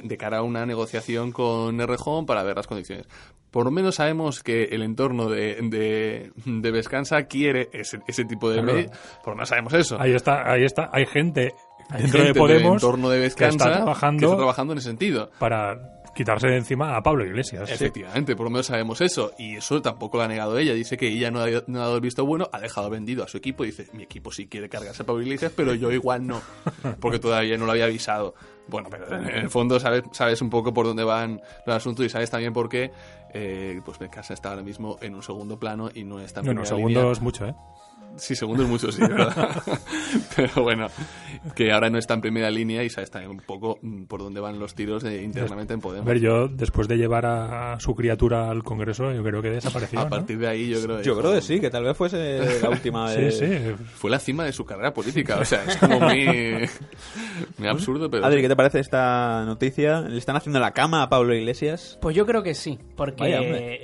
de cara a una negociación con Errejón para ver las condiciones. Por lo menos sabemos que el entorno de, de, de Vescansa quiere ese, ese tipo de... Claro. Por lo menos sabemos eso. Ahí está, ahí está. Hay gente Hay dentro gente de Podemos del entorno de que Vescansa está trabajando que está trabajando en ese sentido. para quitarse de encima a Pablo Iglesias. Efectivamente, por lo menos sabemos eso. Y eso tampoco lo ha negado ella. Dice que ella no ha, no ha dado el visto bueno, ha dejado vendido a su equipo. Dice, mi equipo sí quiere cargarse a Pablo Iglesias, pero yo igual no. Porque todavía no lo había avisado. Bueno, pero en el fondo sabes, sabes un poco por dónde van los asuntos y sabes también por qué eh, pues Becasa está ahora mismo en un segundo plano y no está en Bueno, primera segundo línea. es mucho, ¿eh? Sí, segundo es mucho, sí, ¿verdad? Pero bueno, que ahora no está en primera línea y sabes también un poco mm, por dónde van los tiros de, internamente en A Podemos. ver, yo después de llevar a su criatura al Congreso, yo creo que desapareció. A ¿no? partir de ahí yo creo Yo creo que sí, que tal vez fuese la última Sí, vez. sí. fue la cima de su carrera política. O sea, es como muy, muy absurdo, pero... Adri, ¿qué te parece esta noticia? ¿Le están haciendo la cama a Pablo Iglesias? Pues yo creo que sí, porque.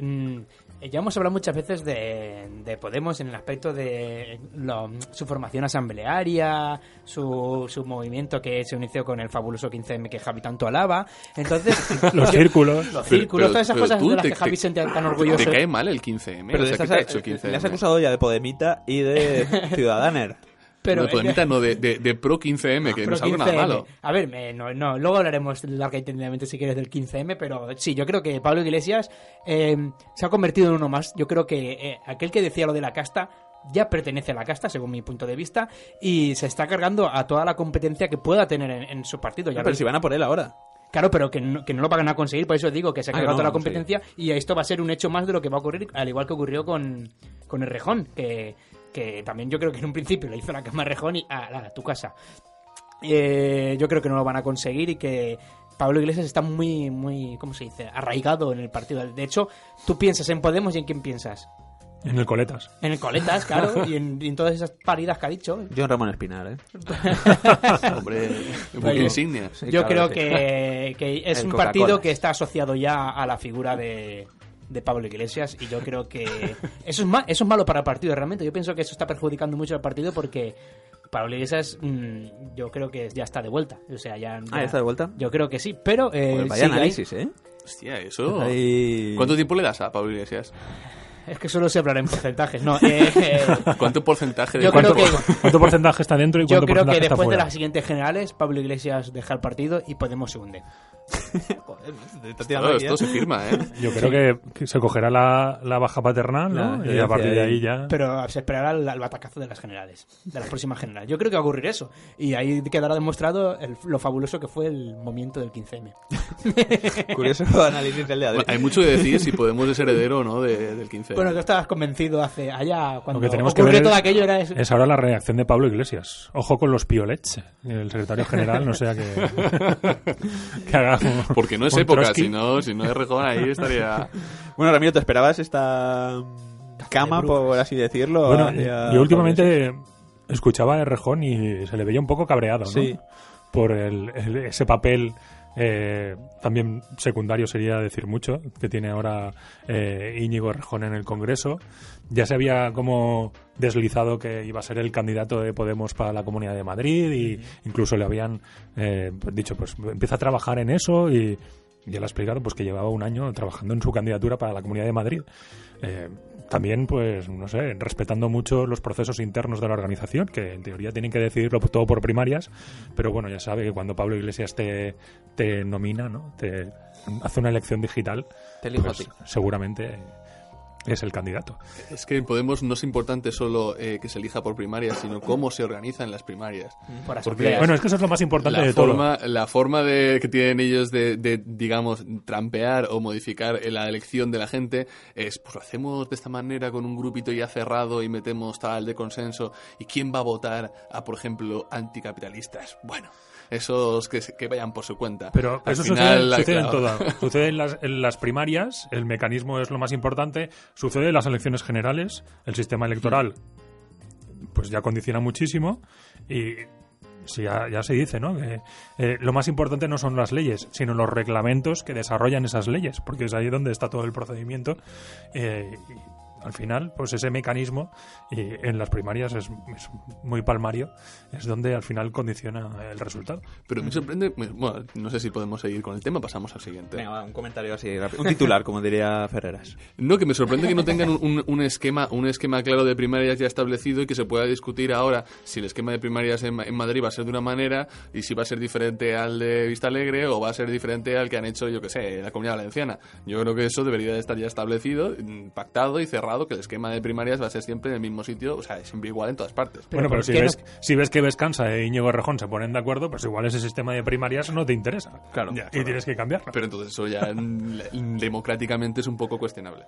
Mm, ya hemos hablado muchas veces de, de Podemos en el aspecto de lo- su formación asamblearia, su, su movimiento que se inició con el fabuloso 15M que Javi tanto alaba. Entonces, Los yo- círculos. los círculos, pero- todas esas pero cosas tú de las te- que Javi se siente tan orgulloso. Te cae mal el 15M. Pero o de sea, ¿qué te ha hecho el 15M? le has acusado ya de Podemita y de Ciudadaner. Pero no, Podemita no, de, de, de pro 15M, que no es algo nada 15M. malo. A ver, me- no, no, luego hablaremos larga y tendidamente si quieres del 15M, pero sí, yo creo que Pablo Iglesias eh, se ha convertido en uno más. Yo creo que eh, aquel que decía lo de la casta ya pertenece a la casta, según mi punto de vista, y se está cargando a toda la competencia que pueda tener en, en su partido. Ya Pero si van a por él ahora. Claro, pero que no, que no lo van a conseguir, por eso digo que se ha Ah, cargado no, toda la sí. competencia y esto va a ser un hecho más de lo que va a ocurrir, al igual que ocurrió con, con el Rejón, que, que también yo creo que en un principio le hizo la cama a Rejón y a, a tu casa. Eh, yo creo que no lo van a conseguir y que Pablo Iglesias está muy, muy, ¿cómo se dice? Arraigado en el partido. De hecho, tú piensas en Podemos y en quién piensas. En el Coletas. En el Coletas, claro, y en, y en todas esas paridas que ha dicho. John Ramón Espinar, ¿eh? Hombre, un poco Oye, insignia. Sí, Yo claro creo que, que es El un partido que está asociado ya a la figura de, de Pablo Iglesias y yo creo que eso es, ma- eso es malo para el partido realmente. Yo pienso que eso está perjudicando mucho al partido porque Pablo Iglesias mm, yo creo que ya está de vuelta. O sea, ya, Ah, ya- ¿ya está de vuelta? Yo creo que sí, pero eh, Pues vaya ahí. análisis, ¿eh? Hostia, eso... Ahí- ¿Cuánto tiempo le das a Pablo Iglesias? Es que solo se hablará en porcentajes. No, eh, eh, ¿Cuánto porcentaje de Yo creo ¿Cuánto, que- cuánto porcentaje está dentro y yo cuánto creo que porcentaje está después de las siguientes generales Pablo Iglesias deja el partido y Podemos se hunde. Joder, esto se firma, ¿eh? Yo creo que, que se cogerá la, la baja paternal, ¿no? y a partir de ahí. ya... Pero se esperará el, el batacazo de las generales, de las próximas generales. Yo creo que va a ocurrir eso. Y ahí quedará demostrado el- lo fabuloso que fue el movimiento del 15M. Curioso análisis de. Bueno, hay mucho que decir si podemos ser heredero o no de- del 15M. Bueno, tú estabas convencido hace allá cuando Lo que tenemos que ver todo es- aquello era eso. Es ahora la reacción de Pablo Iglesias. Ojo con los piolets. El secretario general, no sea que, que haga un- Porque no es un época, si no, si no es Rejón ahí estaría... Bueno, Ramiro, ¿te esperabas esta cama, por así decirlo? Bueno, hacia- yo últimamente escuchaba a Rejón y se le veía un poco cabreado, ¿no? Sí. Por el, el- ese papel Eh, también secundario sería decir mucho, que tiene ahora eh, Íñigo Rejón en el Congreso. Ya se había como deslizado que iba a ser el candidato de Podemos para la Comunidad de Madrid y incluso le habían eh, pues dicho, pues empieza a trabajar en eso y ya le ha explicado pues que llevaba un año trabajando en su candidatura para la Comunidad de Madrid. Eh, también, pues, no sé, respetando mucho los procesos internos de la organización, que en teoría tienen que decidirlo todo por primarias, pero bueno, ya sabe que cuando Pablo Iglesias te, te nomina, ¿no? Te hace una elección digital, Te pues, seguramente es el candidato. Es que en Podemos no es importante solo eh, que se elija por primarias, sino cómo se organizan las primarias. Por Porque. Bueno, es que eso es lo más importante la de todo. forma, la forma de, que tienen ellos de, de, digamos, trampear o modificar la elección de la gente es, pues lo hacemos de esta manera con un grupito ya cerrado y metemos tal de consenso. ¿Y quién va a votar a, por ejemplo, anticapitalistas? Bueno, esos que, que vayan por su cuenta. Pero Al eso final, sucede, en todo. Sucede en las, en las primarias, el mecanismo es lo más importante. Sucede en las elecciones generales, el sistema electoral pues ya condiciona muchísimo y sí, ya, ya se dice, ¿no? Que eh, lo más importante no son las leyes, sino los reglamentos que desarrollan esas leyes, porque es ahí donde está todo el procedimiento. eh, al final, pues ese mecanismo y en las primarias es, es muy palmario, es donde al final condiciona el resultado. Pero me sorprende, bueno, no sé si podemos seguir con el tema, pasamos al siguiente. Venga, un comentario así rápido. Un titular, como diría Ferreras. No, que me sorprende que no tengan un, un- esquema un esquema claro de primarias ya establecido y que se pueda discutir ahora si el esquema de primarias en, en Madrid va a ser de una manera y si va a ser diferente al de Vista Alegre o va a ser diferente al que han hecho, yo que sé, la Comunidad Valenciana. Yo creo que eso debería de estar ya establecido, mm, pactado y cerrado, que el esquema de primarias va a ser siempre en el mismo sitio, o sea, siempre igual en todas partes. bueno, pero ¿por si ves, si ves que Vescansa e Íñigo Rejón se ponen de acuerdo, pues igual ese sistema de primarias no te interesa. Claro. Ya, y tienes que cambiarlo. Pero entonces eso ya democráticamente es un poco cuestionable.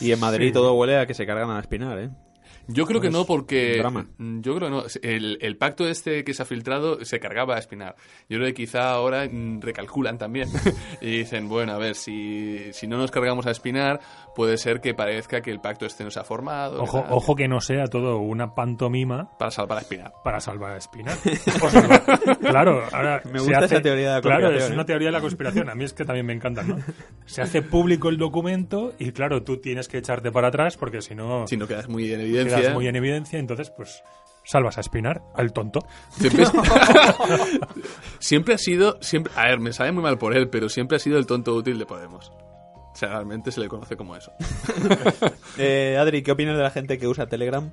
Y en Madrid todo huele a que se cargan a Espinar, ¿eh? Yo creo que no, porque. drama. mm, Yo creo que no. El, el pacto este que se ha filtrado se cargaba a Espinar. Yo creo que quizá ahora mm, recalculan también. y dicen, bueno, a ver, si, si no nos cargamos a Espinar, puede ser que parezca que el pacto este no se ha formado. Ojo, ojo que no sea todo una pantomima Para salvar a Espinar. para salvar a Espinar. O claro, ahora Me gusta hace- esa teoría de la Claro, conspiración, es ¿eh? una teoría de la conspiración. A mí es que también me encanta, ¿no? Se hace público el documento y claro, tú tienes que echarte para atrás porque si no Si no quedas muy en evidencia. Quedas muy en evidencia, entonces pues salvas a Espinar, al tonto. Siempre, siempre ha sido. Siempre, a ver, me sabe muy mal por él, pero siempre ha sido el tonto útil de Podemos. O sea, realmente se le conoce como eso. Eh, Adri, ¿qué opinas de la gente que usa Telegram?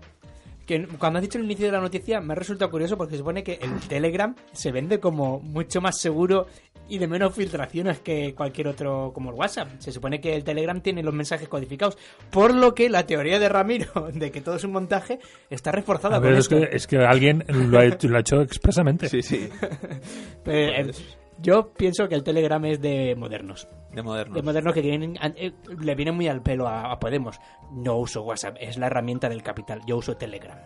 Que cuando has dicho el inicio de la noticia me ha resultado curioso porque se supone que el Telegram se vende como mucho más seguro y de menos filtraciones que cualquier otro como el WhatsApp. Se supone que el Telegram tiene los mensajes codificados, por lo que la teoría de Ramiro de que todo es un montaje está reforzada ver, es que, es que alguien lo ha hecho, lo ha hecho expresamente. Sí, sí, Eh, eh, yo pienso que el Telegram es de modernos. de moderno. De modernos que tienen, eh, le viene muy al pelo a, a Podemos. No uso WhatsApp, es la herramienta del capital. Yo uso Telegram.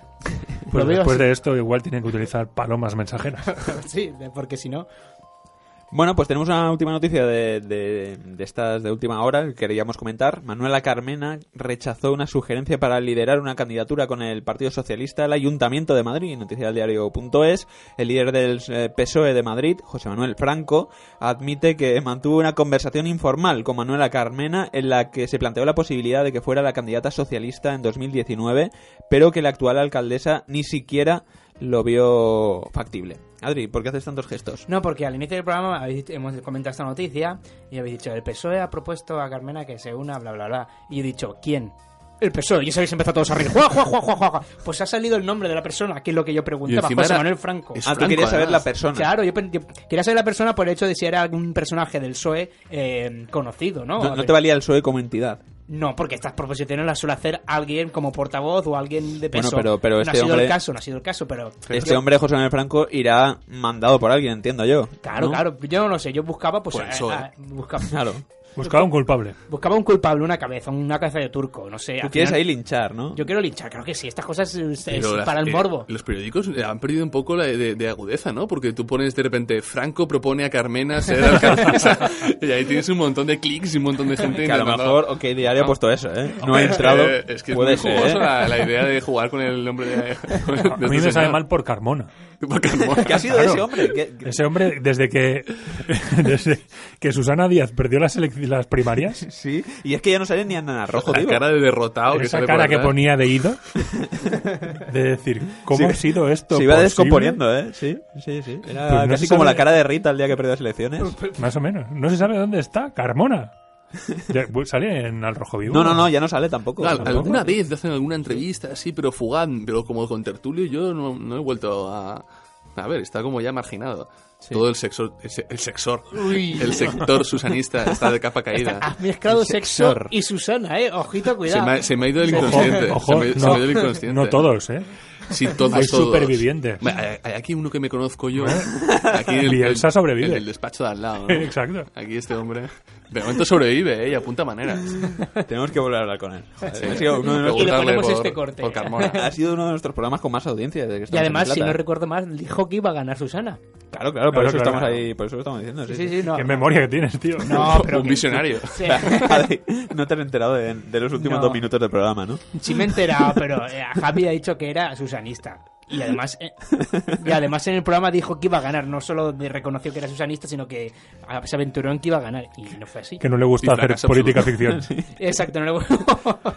Pues después así. de esto igual tienen que utilizar palomas mensajeras. sí, porque si no... Bueno, pues tenemos una última noticia de, de, estas de última hora que queríamos comentar. Manuela Carmena rechazó una sugerencia para liderar una candidatura con el Partido Socialista al Ayuntamiento de Madrid. Noticia del diario.es. El líder del eh, PSOE de Madrid, José Manuel Franco, admite que mantuvo una conversación informal con Manuela Carmena en la que se planteó la posibilidad de que fuera la candidata socialista en 2019, pero que la actual alcaldesa ni siquiera lo vio factible. Adri, ¿por qué haces tantos gestos? No, porque al inicio del programa habéis hemos comentado esta noticia y habéis dicho, el PSOE ha propuesto a Carmena que se una, bla, bla, bla. Y he dicho, ¿quién? El PSOE. Y os habéis empezado todos a reír. ¡Juá, juá, juá, juá, juá! Pues ha salido el nombre de la persona, que es lo que yo preguntaba. José era- Manuel Franco. es Ah, tú querías saber además. la persona. Claro, yo, yo quería saber la persona por el hecho de si era algún personaje del PSOE eh, conocido, ¿no? No, no te valía el PSOE como entidad. No, porque estas proposiciones las suele hacer alguien como portavoz o alguien de peso. Bueno, pero- pero no este ha sido hombre- el caso, no ha sido el caso, pero... Este hombre, José Manuel Franco, irá mandado por alguien, entiendo yo. Claro, ¿no? claro, yo no sé, yo buscaba, pues... A- a- buscaba. Claro. Buscaba un culpable. Buscaba un culpable, una cabeza, una cabeza de turco, no sé. Tú al quieres final- ahí linchar, ¿no? Yo quiero linchar, creo que sí. Estas cosas es, es las- para el eh, morbo. los periódicos han perdido un poco la de, de agudeza, ¿no? Porque tú pones de repente, Franco propone a Carmena ser alcaldesa. y ahí tienes un montón de clics y un montón de gente Que a lo mejor OK Diario ha puesto eso, ¿eh? No ha entrado. que- Es que es Puede muy ser, jugoso ¿eh? la, la idea de jugar con el nombre de. de A mí este me sabe señor. mal por Carmona. ¿Qué ha sido Claro. ese hombre? ¿Qué- qué- Ese hombre, desde que, desde que Susana Díaz perdió las, elec- las primarias, Sí, y es que ya no sale ni Ana Rojo, La digo. cara de derrotado esa cara que ponía de ido, de decir, ¿cómo Sí, ha sido esto? Se iba posible? descomponiendo, ¿eh? Sí, sí, sí. Era Pues no casi como sabe- la cara de Rita el día que perdió las elecciones. Más o menos. No se sabe dónde está Carmona. ¿Sale en Al Rojo Vivo? No, no, no, ya no sale tampoco. Al- Tampoco. alguna vez hacen alguna entrevista así, pero fugaz, pero como con tertulio yo no, no he vuelto a... A ver, está como ya marginado. Todo el sexor, el, se- el sexor, el sector susanista está de capa caída. Has mezclado sexo Sexor. y Susana, ¿eh? Ojito, Se cuidado. me, ha, se me ha ido el inconsciente. ojo, se me, se no, me ha ido el inconsciente. no todos, ¿eh? Sí, todos, Hay todos. supervivientes. Bueno, Hay, hay aquí uno que me conozco yo. Aquí el, Bielsa el- sobrevive. El del despacho de al lado. ¿no? Exacto. Aquí este hombre. De momento sobrevive, ¿eh? Y apunta maneras. Tenemos que volver a hablar con él. Ha sido uno de Y le nuestros- ponemos por- este corte. por Carmona. ha sido uno de nuestros programas con más audiencia. Desde que Y además, en si no recuerdo mal, dijo que iba a ganar Susana. Claro, claro, por Claro, eso claro. estamos ahí, por eso lo estamos diciendo. Sí, Sí, sí, no. Qué memoria que tienes, tío. No, pero Un que- visionario. Sí. No te has enterado de, de los últimos No. dos minutos del programa, ¿no? Sí me he enterado, pero eh, Javi ha dicho que era susanista. Y además, eh, y además en el programa dijo que iba a ganar. No solo de- reconoció que era susanista, sino que ah, se aventuró en que iba a ganar. Y no fue así. Que no le gusta hacer fracaso política ficción. Exacto, no le,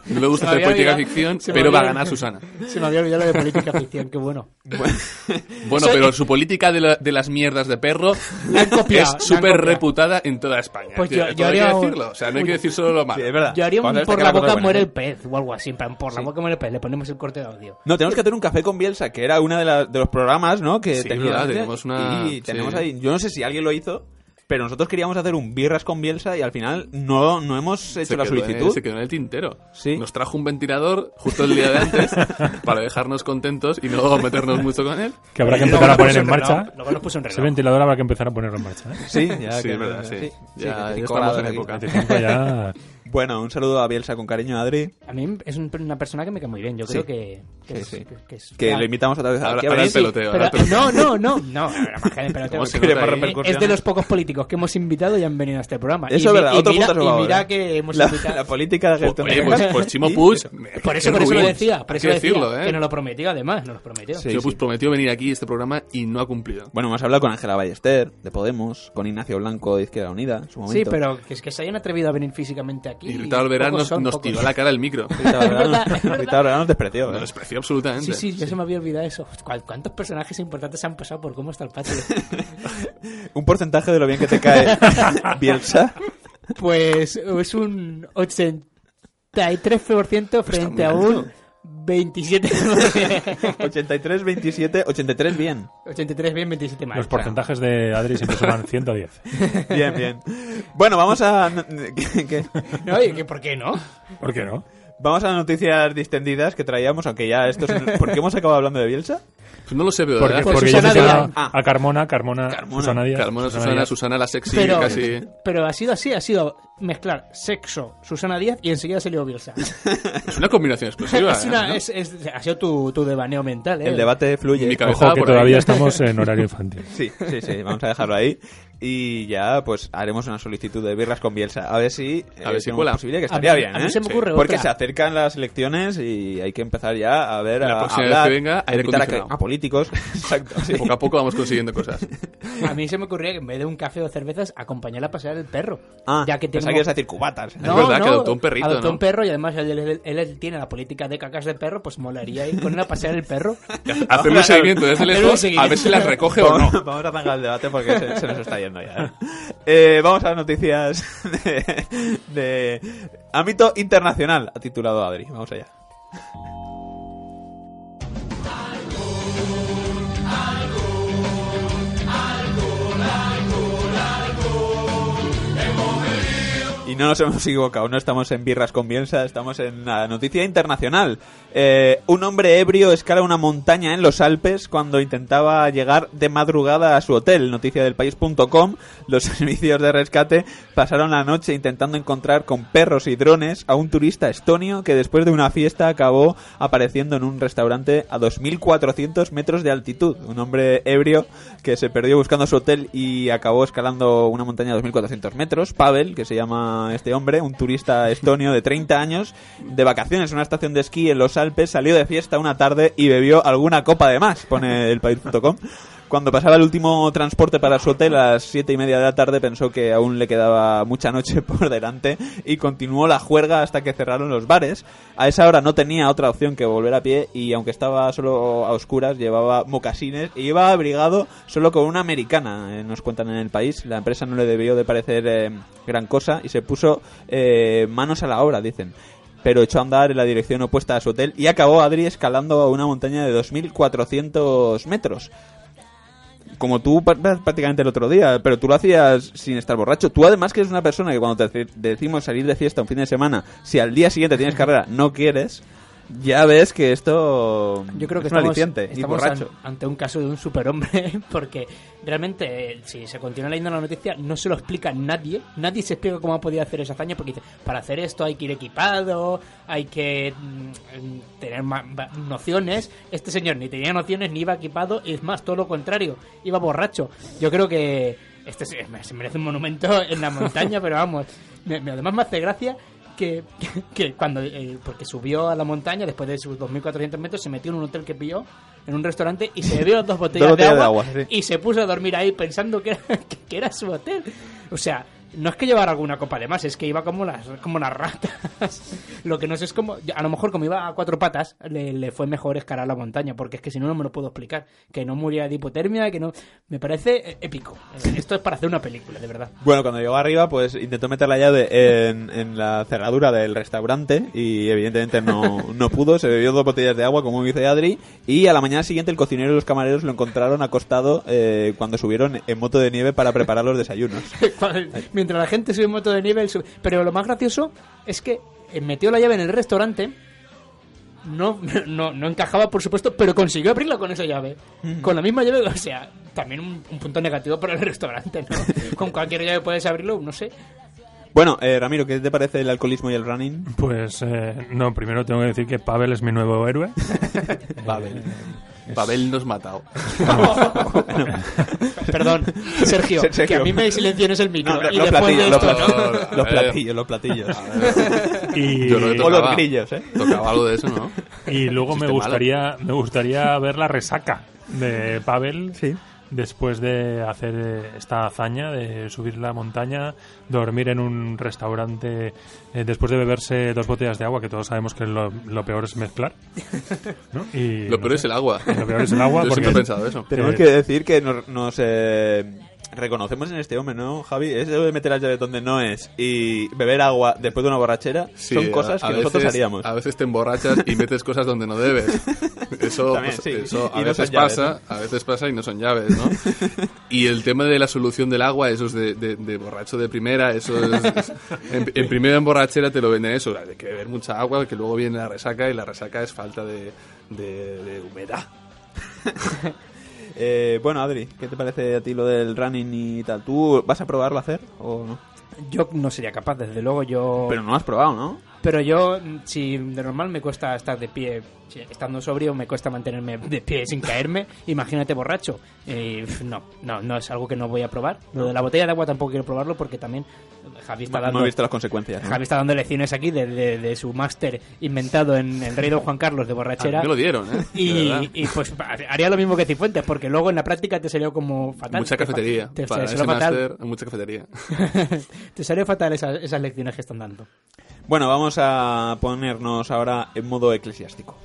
No le gusta hacer política olvidado- ficción, pero va a ganar Susana. Se me había olvidado lo de política ficción, qué bueno. Bueno, Eso- pero su política de, la- de las mierdas de perro La copiado, es la súper reputada en toda España. Pues yo- yo haría un- decirlo. O sea, no hay que decir solo lo malo. Sí, es verdad. Yo haría un por la destacar boca muere el pez o algo así. en plan, por la boca muere el pez. Le ponemos el corte de audio. No, tenemos que hacer un café con Bielsa, que era uno de, la- de los programas, ¿no? Que Sí, tenía verdad, tenemos una- Y tenemos sí. ahí. Yo no sé si alguien lo hizo, pero nosotros queríamos hacer un birras con Bielsa y al final no, no hemos hecho Se la en- solicitud. se quedó en el tintero. Sí. Nos trajo un ventilador justo el día de antes para dejarnos contentos y no meternos mucho con él. Que habrá que empezar a poner en marcha. Luego nos puso un Ese ventilador habrá que empezar a ponerlo en marcha. ¿eh? Sí, ya Sí, que- es verdad, sí. sí, Ya- ya cinco estamos grados en aquí. época. 25 ya. Bueno, un saludo a Bielsa con cariño, Adri. A mí es un- una persona que me cae muy bien. Yo Sí. creo que, que Sí, es, sí. que, que es- Que le invitamos otra vez a Ahora- aquí venir. el peloteo. Pero, ahora el peloteo. no, no, no, no, la magia del peloteo. ¿Cómo se Quiere nota más ahí? repercusión. Es de los pocos políticos que hemos invitado y han venido a este programa. Eso y, es mi- verdad, y otro mira, punto a su y mira ¿eh? que hemos La, invitado. la política de gestión Oye, de pues, pues Chimo Puig. Por eso, por eso lo decía, por Hay eso que lo decía, decirlo, ¿eh? que nos lo prometió además, nos lo prometió. Sí. Chimo Puig prometió venir aquí a este programa y no ha cumplido. Bueno, hemos hablado con Ángela Ballester, de Podemos, con Ignacio Blanco, de Izquierda Unida, en su momento. Sí, pero que es que se hayan atrevido a venir físicamente aquí. Y Rita pocos nos, son, nos tiró a la cara el micro. Rita verdad, nos-. Rita despreció. ¿eh? Nos despreció absolutamente. Sí, sí, ya se me había olvidado eso. ¿Cuál- ¿Cuántos personajes importantes han pasado por cómo está el patio? Un porcentaje de lo bien que te cae Bielsa. Pues es un 83% frente a un 27%. 83, 27, 83 bien. 83 bien, 27 mal. Los porcentajes de Adri siempre suman 110. Bien, bien. Bueno, vamos a... ¿qué- qué? No, oye, ¿por qué no? ¿Por qué no? Vamos a las noticias distendidas que traíamos, aunque ya esto es... ¿Por qué hemos acabado hablando de Bielsa? Pues no lo sé, pero Porque, ¿verdad? Por porque Susana Díaz. Ah. a Carmona, Carmona, Carmona. Susana Díaz. Carmona, Susana, Díaz. Susana la sexy, Pero, casi. pero ha sido así, ha sido mezclar sexo, Susana Díaz y enseguida se Leo Bielsa. Es una combinación explosiva. es una- ¿eh? es- es- ha sido tu, tu devaneo mental, ¿eh? El debate fluye. Mi cabeza Ojo que por ahí. todavía estamos en horario infantil. Sí, sí, sí, vamos a dejarlo ahí. Y ya, pues, haremos una solicitud de birras con Bielsa. A ver si... A ver si cuela. posibilidad, que A estaría mí- bien, a mí ¿eh? se me ocurre Porque otra. se acercan las elecciones y hay que empezar ya a ver, La a, próxima hablar, vez que venga, a a, a políticos. Exacto, sí. Poco a poco vamos consiguiendo cosas. A mí se me ocurría que en vez de un café o cervezas, acompañarla a pasear el perro. Ah, ya que pensaba tengo... que ibas a decir cubatas. No, verdad que adoptó un perrito, Adoptó ¿no? un perro y además él, él- él- él tiene la política de cacas de perro, pues molaría ir con él a pasear el perro. Hacerle un seguimiento desde lejos, a ver si las recoge o no. vamos a arrancar el debate porque se, se nos está yendo ya. ¿eh? Eh, vamos a las noticias de, de ámbito internacional, ha titulado Adri. Vamos allá. Y no nos hemos equivocado, no estamos en Birras con estamos en la noticia internacional. Eh, un hombre ebrio escala una montaña en los Alpes cuando intentaba llegar de madrugada a su hotel. Noticia del país.com. Los servicios de rescate pasaron la noche intentando encontrar con perros y drones a un turista estonio que después de una fiesta acabó apareciendo en un restaurante a 2.400 metros de altitud. Un hombre ebrio que se perdió buscando su hotel y acabó escalando una montaña a 2.400 metros. Pavel, que se llama este hombre, un turista estonio de 30 años, de vacaciones en una estación de esquí en los Alpes, salió de fiesta una tarde y bebió alguna copa de más, pone el país.com. Cuando pasaba el último transporte para su hotel a las siete y media de la tarde pensó que aún le quedaba mucha noche por delante y continuó la juerga hasta que cerraron los bares. A esa hora no tenía otra opción que volver a pie y aunque estaba solo a oscuras llevaba mocasines y iba abrigado solo con una americana, eh, nos cuentan en el país. La empresa no le debió de parecer eh, gran cosa y se puso eh, manos a la obra, dicen pero echó a andar en la dirección opuesta a su hotel y acabó Adri escalando una montaña de 2.400 metros. Como tú prácticamente el otro día, pero tú lo hacías sin estar borracho. Tú además que eres una persona que cuando te deci- decimos salir de fiesta un fin de semana, si al día siguiente tienes carrera, no quieres, ya ves que esto Yo creo que es estamos, estamos borracho. an- ante un caso de un superhombre, porque realmente, eh, si se continúa leyendo la noticia, no se lo explica nadie. Nadie se explica cómo ha podido hacer esa hazaña, porque dice, para hacer esto hay que ir equipado, hay que mm, tener ma- va- nociones. Este señor ni tenía nociones, ni iba equipado, y es más, todo lo contrario, iba borracho. Yo creo que este se, merece un monumento en la montaña, pero vamos, me- me- además me hace gracia que, que cuando eh, porque subió a la montaña después de sus 2.400 metros se metió en un hotel que pilló en un restaurante y se bebió dos botellas, Dos botellas de de agua, agua, sí. y se puso a dormir ahí pensando que era, que, que era su hotel o sea no es que llevara alguna copa de más, es que iba como las como las ratas. Lo que no sé es como. A lo mejor, como iba a cuatro patas, le, le fue mejor escalar la montaña, porque es que si no, no me lo puedo explicar. Que no muriera de hipotermia, que no. Me parece eh, épico. Eh, Esto es para hacer una película, de verdad. Bueno, cuando llegó arriba, pues intentó meter la llave en, en la cerradura del restaurante y evidentemente no, no pudo. Se bebió dos botellas de agua, como dice Adri, y a la mañana siguiente el cocinero y los camareros lo encontraron acostado eh, cuando subieron en moto de nieve para preparar los desayunos. Mientras la gente sube en moto de nieve, sube. Pero lo más gracioso es que eh, metió la llave en el restaurante. No, no, no encajaba, por supuesto, pero consiguió abrirla con esa llave. Con la misma llave, o sea, también un, un punto negativo para el restaurante, ¿no? con cualquier llave puedes abrirlo, no sé. Bueno, eh, Ramiro, ¿qué te parece el alcoholismo y el running? Pues eh, no, primero tengo que decir que Pavel es mi nuevo héroe. Pavel. Pavel nos matado. Perdón, Sergio, Sergio. que a mí me silencias el micro. No, y los después de platillos, los esto, ¿no? platillos, los platillos, los platillos. Y, Yo no he O los tocaba. grillos, ¿eh? Tocaba algo de eso, ¿no? y luego me gustaría, me gustaría ver la resaca de Pavel Sí. Después de hacer eh, esta hazaña de subir la montaña, dormir en un restaurante eh, después de beberse dos botellas de agua, que todos sabemos que lo, lo peor es mezclar. ¿no? Y, Lo no peor sé, es el agua. Lo peor es el agua Yo porque siempre he pensado eso. Tenemos Eh, que decir que nos, nos, eh, reconocemos en este hombre, ¿no, Javi? Eso de meter las llaves donde no es y beber agua después de una borrachera Sí, son cosas a- que a nosotros veces- haríamos. A veces te emborrachas y metes cosas donde no debes. Eso, También, pues, sí. eso a Y no veces son llaves, pasa, a veces pasa y no son llaves, ¿no? Y el tema de la solución del agua, eso es de, de- de borracho de primera, eso es, es- en, en primera emborrachera te lo venden eso, de que beber mucha agua, que luego viene la resaca y la resaca es falta de, de- de humedad. Eh, bueno, Adri, ¿qué te parece a ti lo del running y tal? ¿Tú vas a probarlo a hacer o no? Yo no sería capaz, desde luego. Yo Pero no lo has probado, ¿no? Pero yo, mm, si de normal me cuesta estar de pie, estando sobrio me cuesta mantenerme de pie sin caerme, imagínate borracho. Eh, no, no, no es algo que no voy a probar. Lo de la botella de agua tampoco quiero probarlo porque también Javi está No dando, he visto las consecuencias. ¿no? Javi está dando lecciones aquí de, de- de su máster inventado en el rey don Juan Carlos de A mí borrachera. me lo dieron, ¿eh? Y, pues haría lo mismo que Cifuentes, porque luego en la práctica te salió como fatal. Mucha cafetería. Te, Para te ese salió fatal. mucha cafetería. te salió fatal esas, esas lecciones que están dando. Bueno, vamos a ponernos ahora en modo eclesiástico.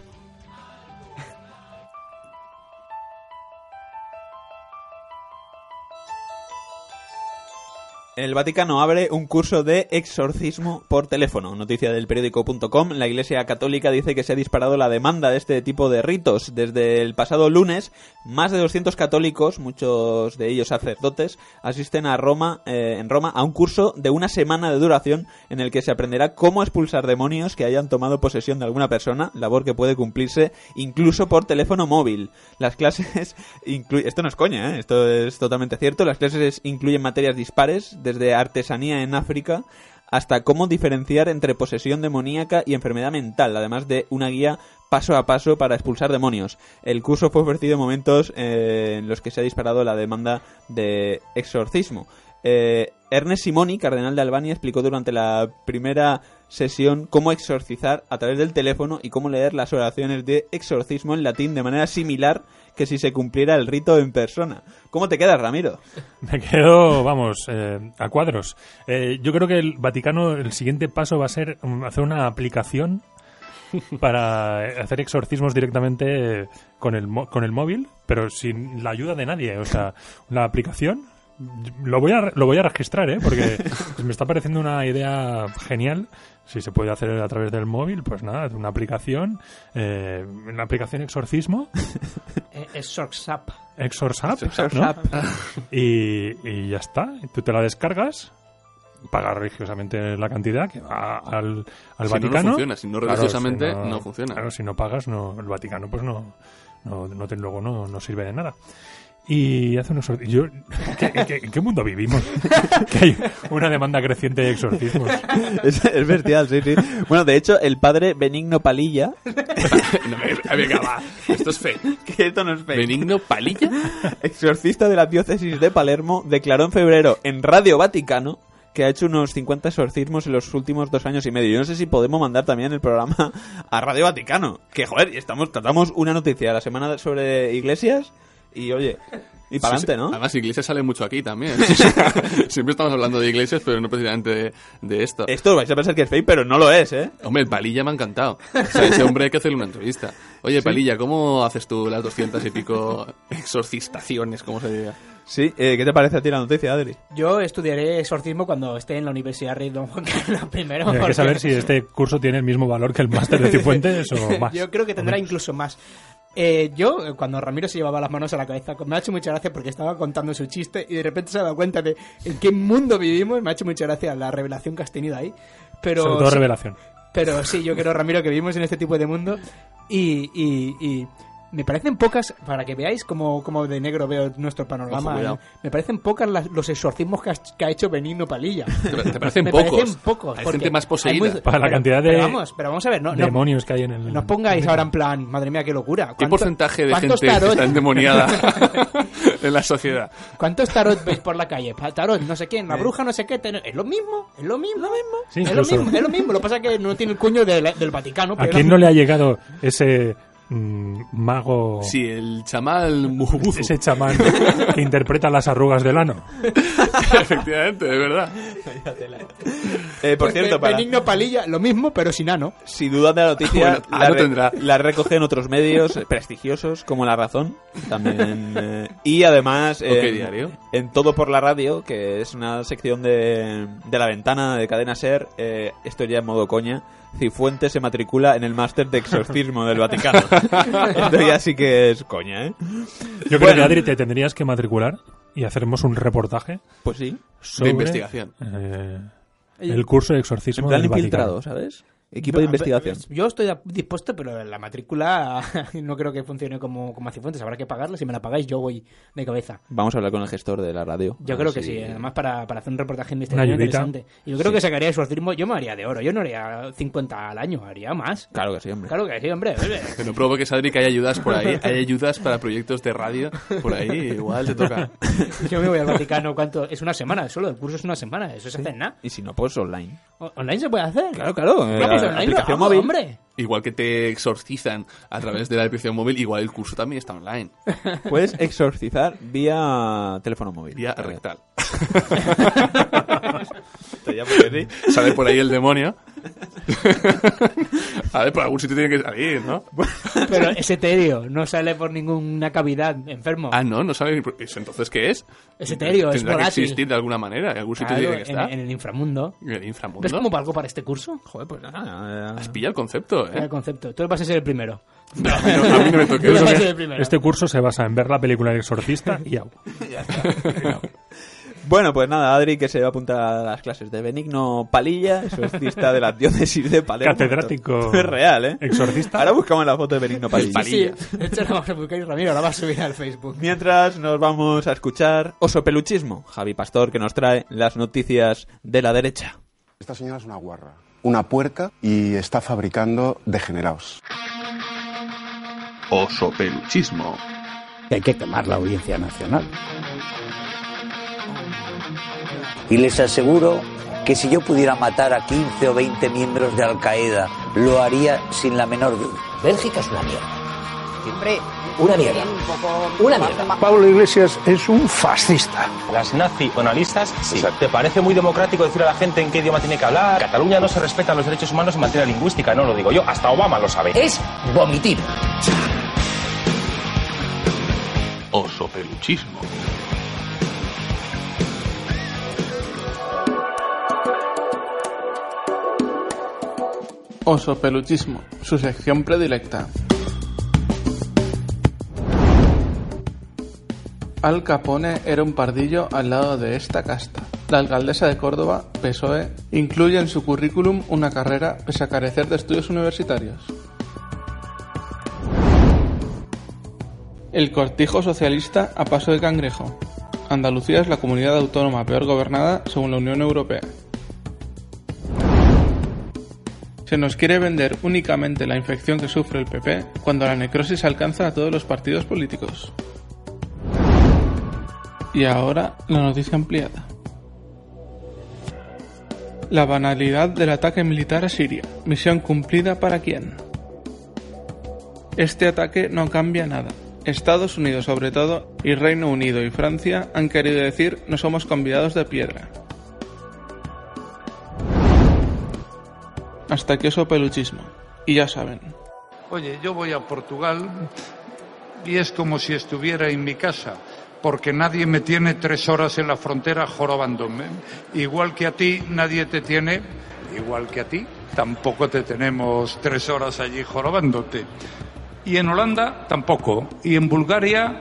El Vaticano abre un curso de exorcismo por teléfono. Noticia del periódico.com. La Iglesia Católica dice que se ha disparado la demanda de este tipo de ritos. Desde el pasado lunes, más de 200 católicos, muchos de ellos sacerdotes, asisten a Roma, eh, en Roma a un curso de una semana de duración en el que se aprenderá cómo expulsar demonios que hayan tomado posesión de alguna persona, labor que puede cumplirse incluso por teléfono móvil. Las clases incluyen... Esto no es coña, ¿eh? esto es totalmente cierto. Las clases incluyen materias dispares desde artesanía en África hasta cómo diferenciar entre posesión demoníaca y enfermedad mental, además de una guía paso a paso para expulsar demonios. El curso fue ofrecido en momentos eh, en los que se ha disparado la demanda de exorcismo. Eh, Ernest Simoni, cardenal de Albania, explicó durante la primera sesión cómo exorcizar a través del teléfono y cómo leer las oraciones de exorcismo en latín de manera similar que si se cumpliera el rito en persona. ¿Cómo te quedas, Ramiro? Me quedo, vamos, eh, a cuadros. Eh, yo creo que el Vaticano, el siguiente paso va a ser um, hacer una aplicación para hacer exorcismos directamente con el, con el móvil, pero sin la ayuda de nadie. O sea, la aplicación lo voy a, lo voy a registrar, ¿eh? Porque me está pareciendo una idea genial. Si se puede hacer a través del móvil, pues nada, una aplicación, eh, una aplicación exorcismo, Eh. Exorsap, ¿no? Y, y ya está. Tú te la descargas, pagas religiosamente la cantidad que va al, al Si no, no Vaticano. funciona. Si no, Claro, religiosamente, si no funciona. Claro, si no pagas, no, el Vaticano pues no, no, no te- luego no, no sirve de nada. Y hace unos... Yo, ¿qué- qué- ¿En qué mundo vivimos? que hay una demanda creciente de exorcismos. es, es bestial, sí, sí. Bueno, de hecho, el padre Benigno Palilla, No, me- venga, va. Esto es fake. que esto no es fake, Benigno Palilla. exorcista de la diócesis de Palermo, declaró en febrero en Radio Vaticano que ha hecho unos 50 exorcismos en los últimos dos años y medio. Yo no sé si podemos mandar también el programa a Radio Vaticano. Que, joder, estamos tratamos una noticia a la semana sobre iglesias y, oye, y para adelante, sí. ¿no? Además, iglesias sale mucho aquí también. Siempre estamos hablando de iglesias, pero no precisamente de, de esto. Esto vais a pensar que es fake, pero no lo es, ¿eh? Hombre, el Palilla me ha encantado. O sea, ese hombre hay que hacerle una entrevista. Oye, Palilla, ¿cómo haces tú las doscientas y pico exorcistaciones, como se diga? Sí, eh, ¿qué te parece a ti la noticia, Adri? Yo estudiaré exorcismo cuando esté en la Universidad Rey Don Juan Carlos I. Hay porque que saber si este curso tiene el mismo valor que el máster de Cifuentes o más. Yo creo que tendrá incluso más. Eh, yo, eh, cuando Ramiro se llevaba las manos a la cabeza, me ha hecho mucha gracia porque estaba contando su chiste y de repente se ha dado cuenta de en qué mundo vivimos. Me ha hecho mucha gracia la revelación que has tenido ahí. Pero Sobre todo sí, revelación. Pero sí, yo creo, Ramiro, que vivimos en este tipo de mundo y, y, y me parecen pocas, para que veáis cómo, cómo de negro veo nuestro Ojo, panorama, cuidado. ¿eh? me parecen pocas las- los exorcismos que, has- que ha hecho Benigno Palilla. ¿Te, te parecen me pocos? parecen pocos. Hay gente más hay poseída. muy- Para la cantidad de pero vamos, pero vamos a ver, no, no, Demonios que hay en el... no os pongáis ahora en plan, madre mía, qué locura. ¿Qué ¿Cuánto- porcentaje de cuántos gente tarot- está endemoniada en la sociedad? ¿Cuántos tarot veis por la calle? Tarot, no sé quién, la bruja, no sé qué. ten- Es lo mismo, es lo mismo. Sí, es lo mismo, es lo mismo. Lo que pasa es que no tiene el cuño del, del Vaticano. ¿A quién no le ha llegado ese mm, mago, Sí, el chamal ese chamán que interpreta las arrugas del ano? Efectivamente, de verdad. Eh, por Pues cierto, para, Benigno Palilla, lo mismo, pero sin ano. si dudan de la noticia, Bueno, la, re- tendrá. la recogen otros medios eh, prestigiosos como La Razón también eh, y además Ok, en, diario. en Todo por la Radio, que es una sección de, de La Ventana de Cadena Ser, eh, esto ya en modo coña, Cifuentes se matricula en el máster de exorcismo del Vaticano. esto ya sí que es coña, ¿eh? Yo creo Bueno. que, Adri, te tendrías que matricular y haceremos un reportaje Pues sí, sobre... investigación. eh, el curso de exorcismo en plan del infiltrado, Vaticano. ¿sabes? Equipo de investigación. Yo estoy dispuesto, pero la matrícula no creo que funcione como, como Cifuentes. Habrá que pagarla. Si me la pagáis, yo voy de cabeza. Vamos a hablar con el gestor de la radio. Yo creo que si- sí, además para, para hacer un reportaje ayudita. interesante. Y yo creo que sacaría exorcismo, yo me haría de oro, yo no haría 50 al año, haría más. Claro que sí, hombre. Claro que sí, hombre. Que no provoques, Adri, que hay ayudas por ahí. Hay ayudas para proyectos de radio por ahí. Igual te toca. Yo me voy al Vaticano, ¿cuánto? Es una semana solo, el curso es una semana, eso se hace en nada. Y si no, pues online. ¿Online se puede hacer? Claro, claro. eh, Claro, aplicación móvil. hombre. Igual que te exorcizan a través de la aplicación móvil, igual el curso también está online. Puedes exorcizar vía teléfono móvil. Vía rectal. Ya porque sí. Sale por ahí el demonio. A ver, por algún sitio tiene que salir, ¿no? Pero es etéreo, no sale por ninguna cavidad enfermo. Ah, no, no sabe. ¿Eso entonces qué es? Es etéreo, es Tendrá que volátil. existir de alguna manera. En algún sitio Claro, tiene que en, estar. en el inframundo. En el inframundo. ¿Ves cómo valgo para este curso? Joder, pues nada. Has pillado el concepto, Era el ¿eh? concepto. Tú vas a ser el primero. No, a, mí no, a mí no me toques. Este curso se basa en ver la película El Exorcista y au. Bueno, pues nada, Adri que se va a apuntar a las clases de Benigno Palilla, exorcista de la diócesis de Palermo. Catedrático. Esto Es real, ¿eh? Exorcista. Ahora buscamos la foto de Benigno Palilla. Sí, sí. De hecho, la vamos a buscar y Ramiro la va a subir al Facebook. Mientras nos vamos a escuchar Oso Peluchismo, Javi Pastor que nos trae las noticias de la derecha. Esta señora es una guarra, una puerca y está fabricando degenerados. Oso peluchismo. Hay que quemar la Audiencia Nacional. Y les aseguro que si yo pudiera matar a 15 o 20 miembros de Al Qaeda, lo haría sin la menor duda. Bélgica es una mierda. Siempre una mierda. Una mierda. Pablo Iglesias es un fascista. Las nacionalistas, sí. ¿Te parece muy democrático decir a la gente en qué idioma tiene que hablar? Cataluña no se respetan los derechos humanos en materia lingüística, no lo digo yo, hasta Obama lo sabe. Es vomitir. Oso peluchismo. Oso peluchismo, su sección predilecta. Al Capone era un pardillo al lado de esta casta. La alcaldesa de Córdoba, PSOE, incluye en su currículum una carrera pese a carecer de estudios universitarios. El cortijo socialista a paso de cangrejo. Andalucía es la comunidad autónoma peor gobernada según la Unión Europea. Se nos quiere vender únicamente la infección que sufre el PP cuando la necrosis alcanza a todos los partidos políticos. Y ahora la noticia ampliada. La banalidad del ataque militar a Siria. Misión cumplida para quién. Este ataque no cambia nada. Estados Unidos sobre todo y Reino Unido y Francia han querido decir no somos convidados de piedra. Hasta aquí oso peluchismo. Y ya saben. Oye, yo voy a Portugal y es como si estuviera en mi casa, porque nadie me tiene tres horas en la frontera jorobándome. Igual que a ti, nadie te tiene, igual que a ti, tampoco te tenemos tres horas allí jorobándote. Y en Holanda, tampoco. Y en Bulgaria,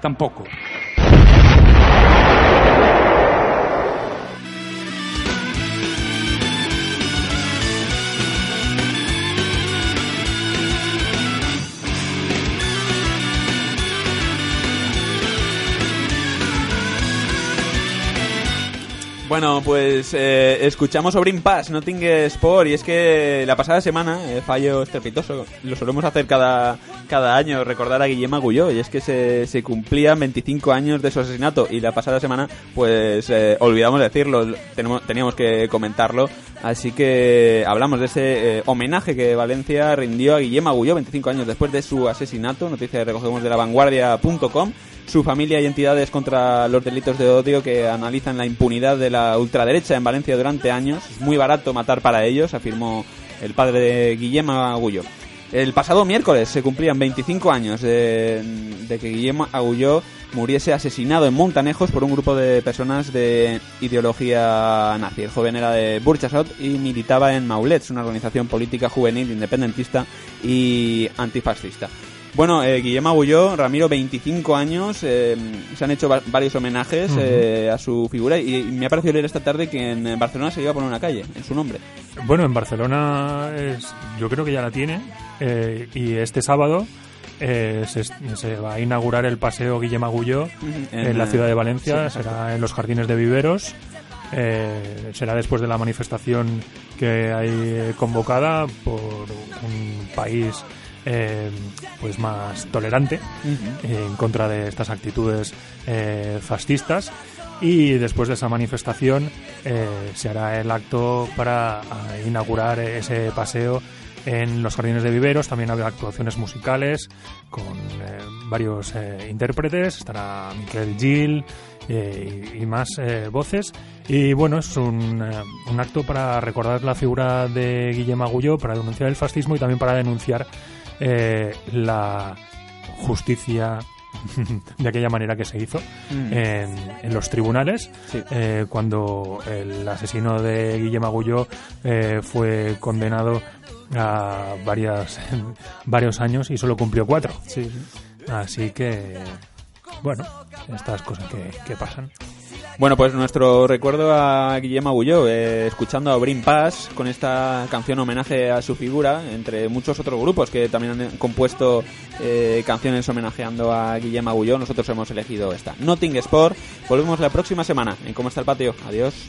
tampoco. Bueno, pues eh, escuchamos sobre Impasse, Notting Sport, y es que la pasada semana, eh, fallo estrepitoso, lo solemos hacer cada, cada año, recordar a Guillem Agulló, y es que se, se cumplían 25 años de su asesinato, y la pasada semana, pues eh, olvidamos decirlo, tenemos, teníamos que comentarlo, así que hablamos de ese eh, homenaje que Valencia rindió a Guillem Agulló 25 años después de su asesinato, noticia que recogemos de la vanguardia.com, su familia y entidades contra los delitos de odio que analizan la impunidad de la ultraderecha en Valencia durante años. Es muy barato matar para ellos, afirmó el padre de Guillem Agulló. El pasado miércoles se cumplían 25 años de, de que Guillem Agulló muriese asesinado en Montanejos por un grupo de personas de ideología nazi. El joven era de Burchasot y militaba en Maulets, una organización política juvenil independentista y antifascista. Bueno, eh, Guillermo Agulló, Ramiro, 25 años, eh, se han hecho va varios homenajes eh, a su figura y, y me ha parecido leer esta tarde que en Barcelona se iba a poner una calle en su nombre. Bueno, en Barcelona es, yo creo que ya la tiene eh, y este sábado eh, se, se va a inaugurar el paseo Guillem Agulló en, En, la ciudad de Valencia, sí, será en los jardines de Viveros. eh, será después de la manifestación que hay convocada por un país eh, pues más tolerante eh, en contra de estas actitudes eh, fascistas. Y después de esa manifestación eh, se hará el acto para inaugurar ese paseo en los jardines de viveros. También habrá actuaciones musicales con eh, varios eh, intérpretes. Estará Miquel Gil eh, y, y más voces. Y bueno, es un, un acto para recordar la figura de Guillem Agulló, para denunciar el fascismo y también para denunciar eh, la justicia de aquella manera que se hizo Mm. en, en los tribunales eh, cuando el asesino de Guillem Agulló eh, fue condenado a varias, varios años y solo cumplió cuatro. Así que, bueno, estas cosas que, que pasan. Bueno, pues nuestro recuerdo a Guillermo Agulló, eh, escuchando a Brin Pass con esta canción homenaje a su figura, entre muchos otros grupos que también han compuesto eh, canciones homenajeando a Guillermo Agulló. Nosotros hemos elegido esta. Notting Sport. Volvemos la próxima semana en Cómo está el patio. Adiós.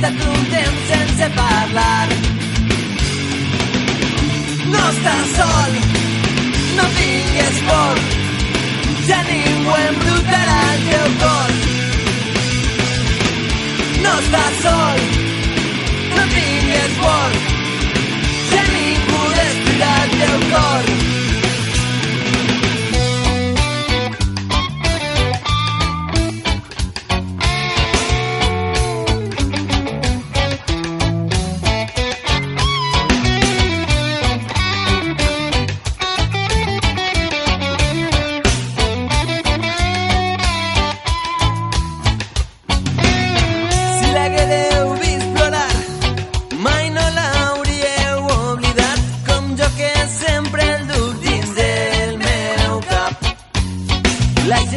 estat un temps sense parlar. No estàs sol, no tingues por, ja ningú embrutarà el teu cos. No estàs sol, no tingues por, ja ningú destruirà el teu cor.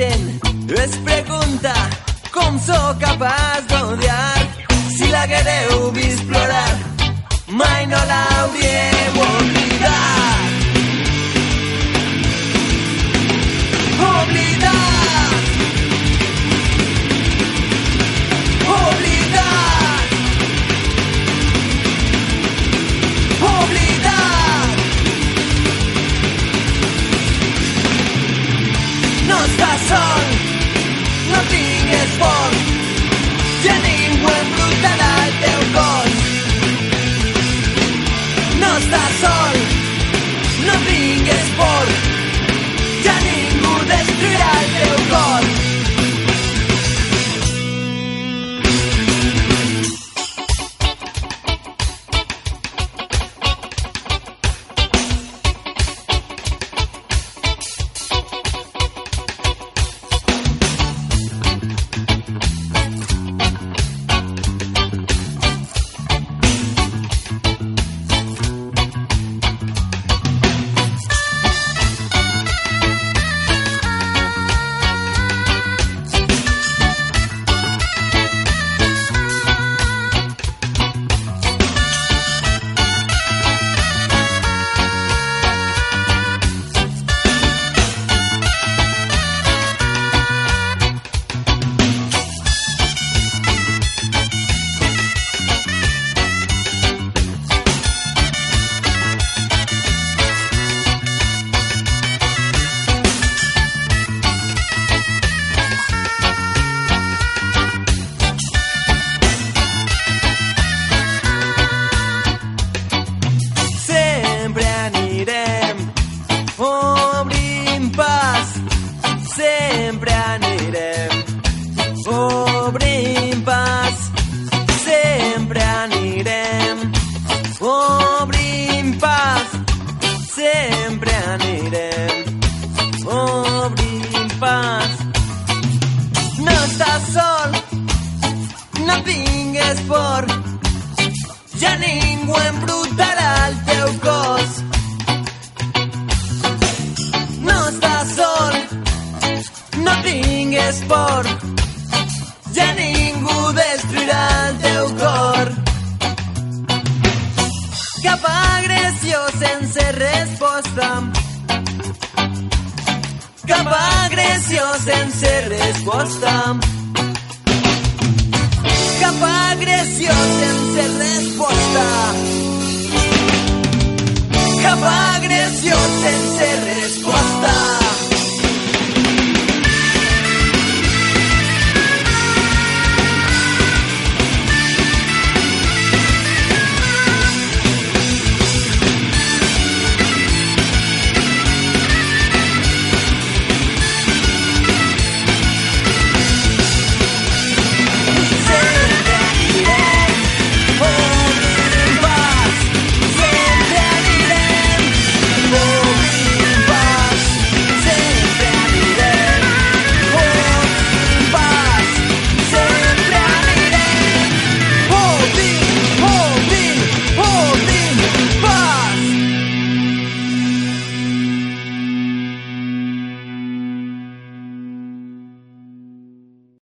Gent es pregunta com sóc capaç d'odiar. Si l'haguéreu vist plorar, mai no l'hauríeu. Oblidat! sense resposta. Cap agressió sense resposta. Cap agressió sense resposta.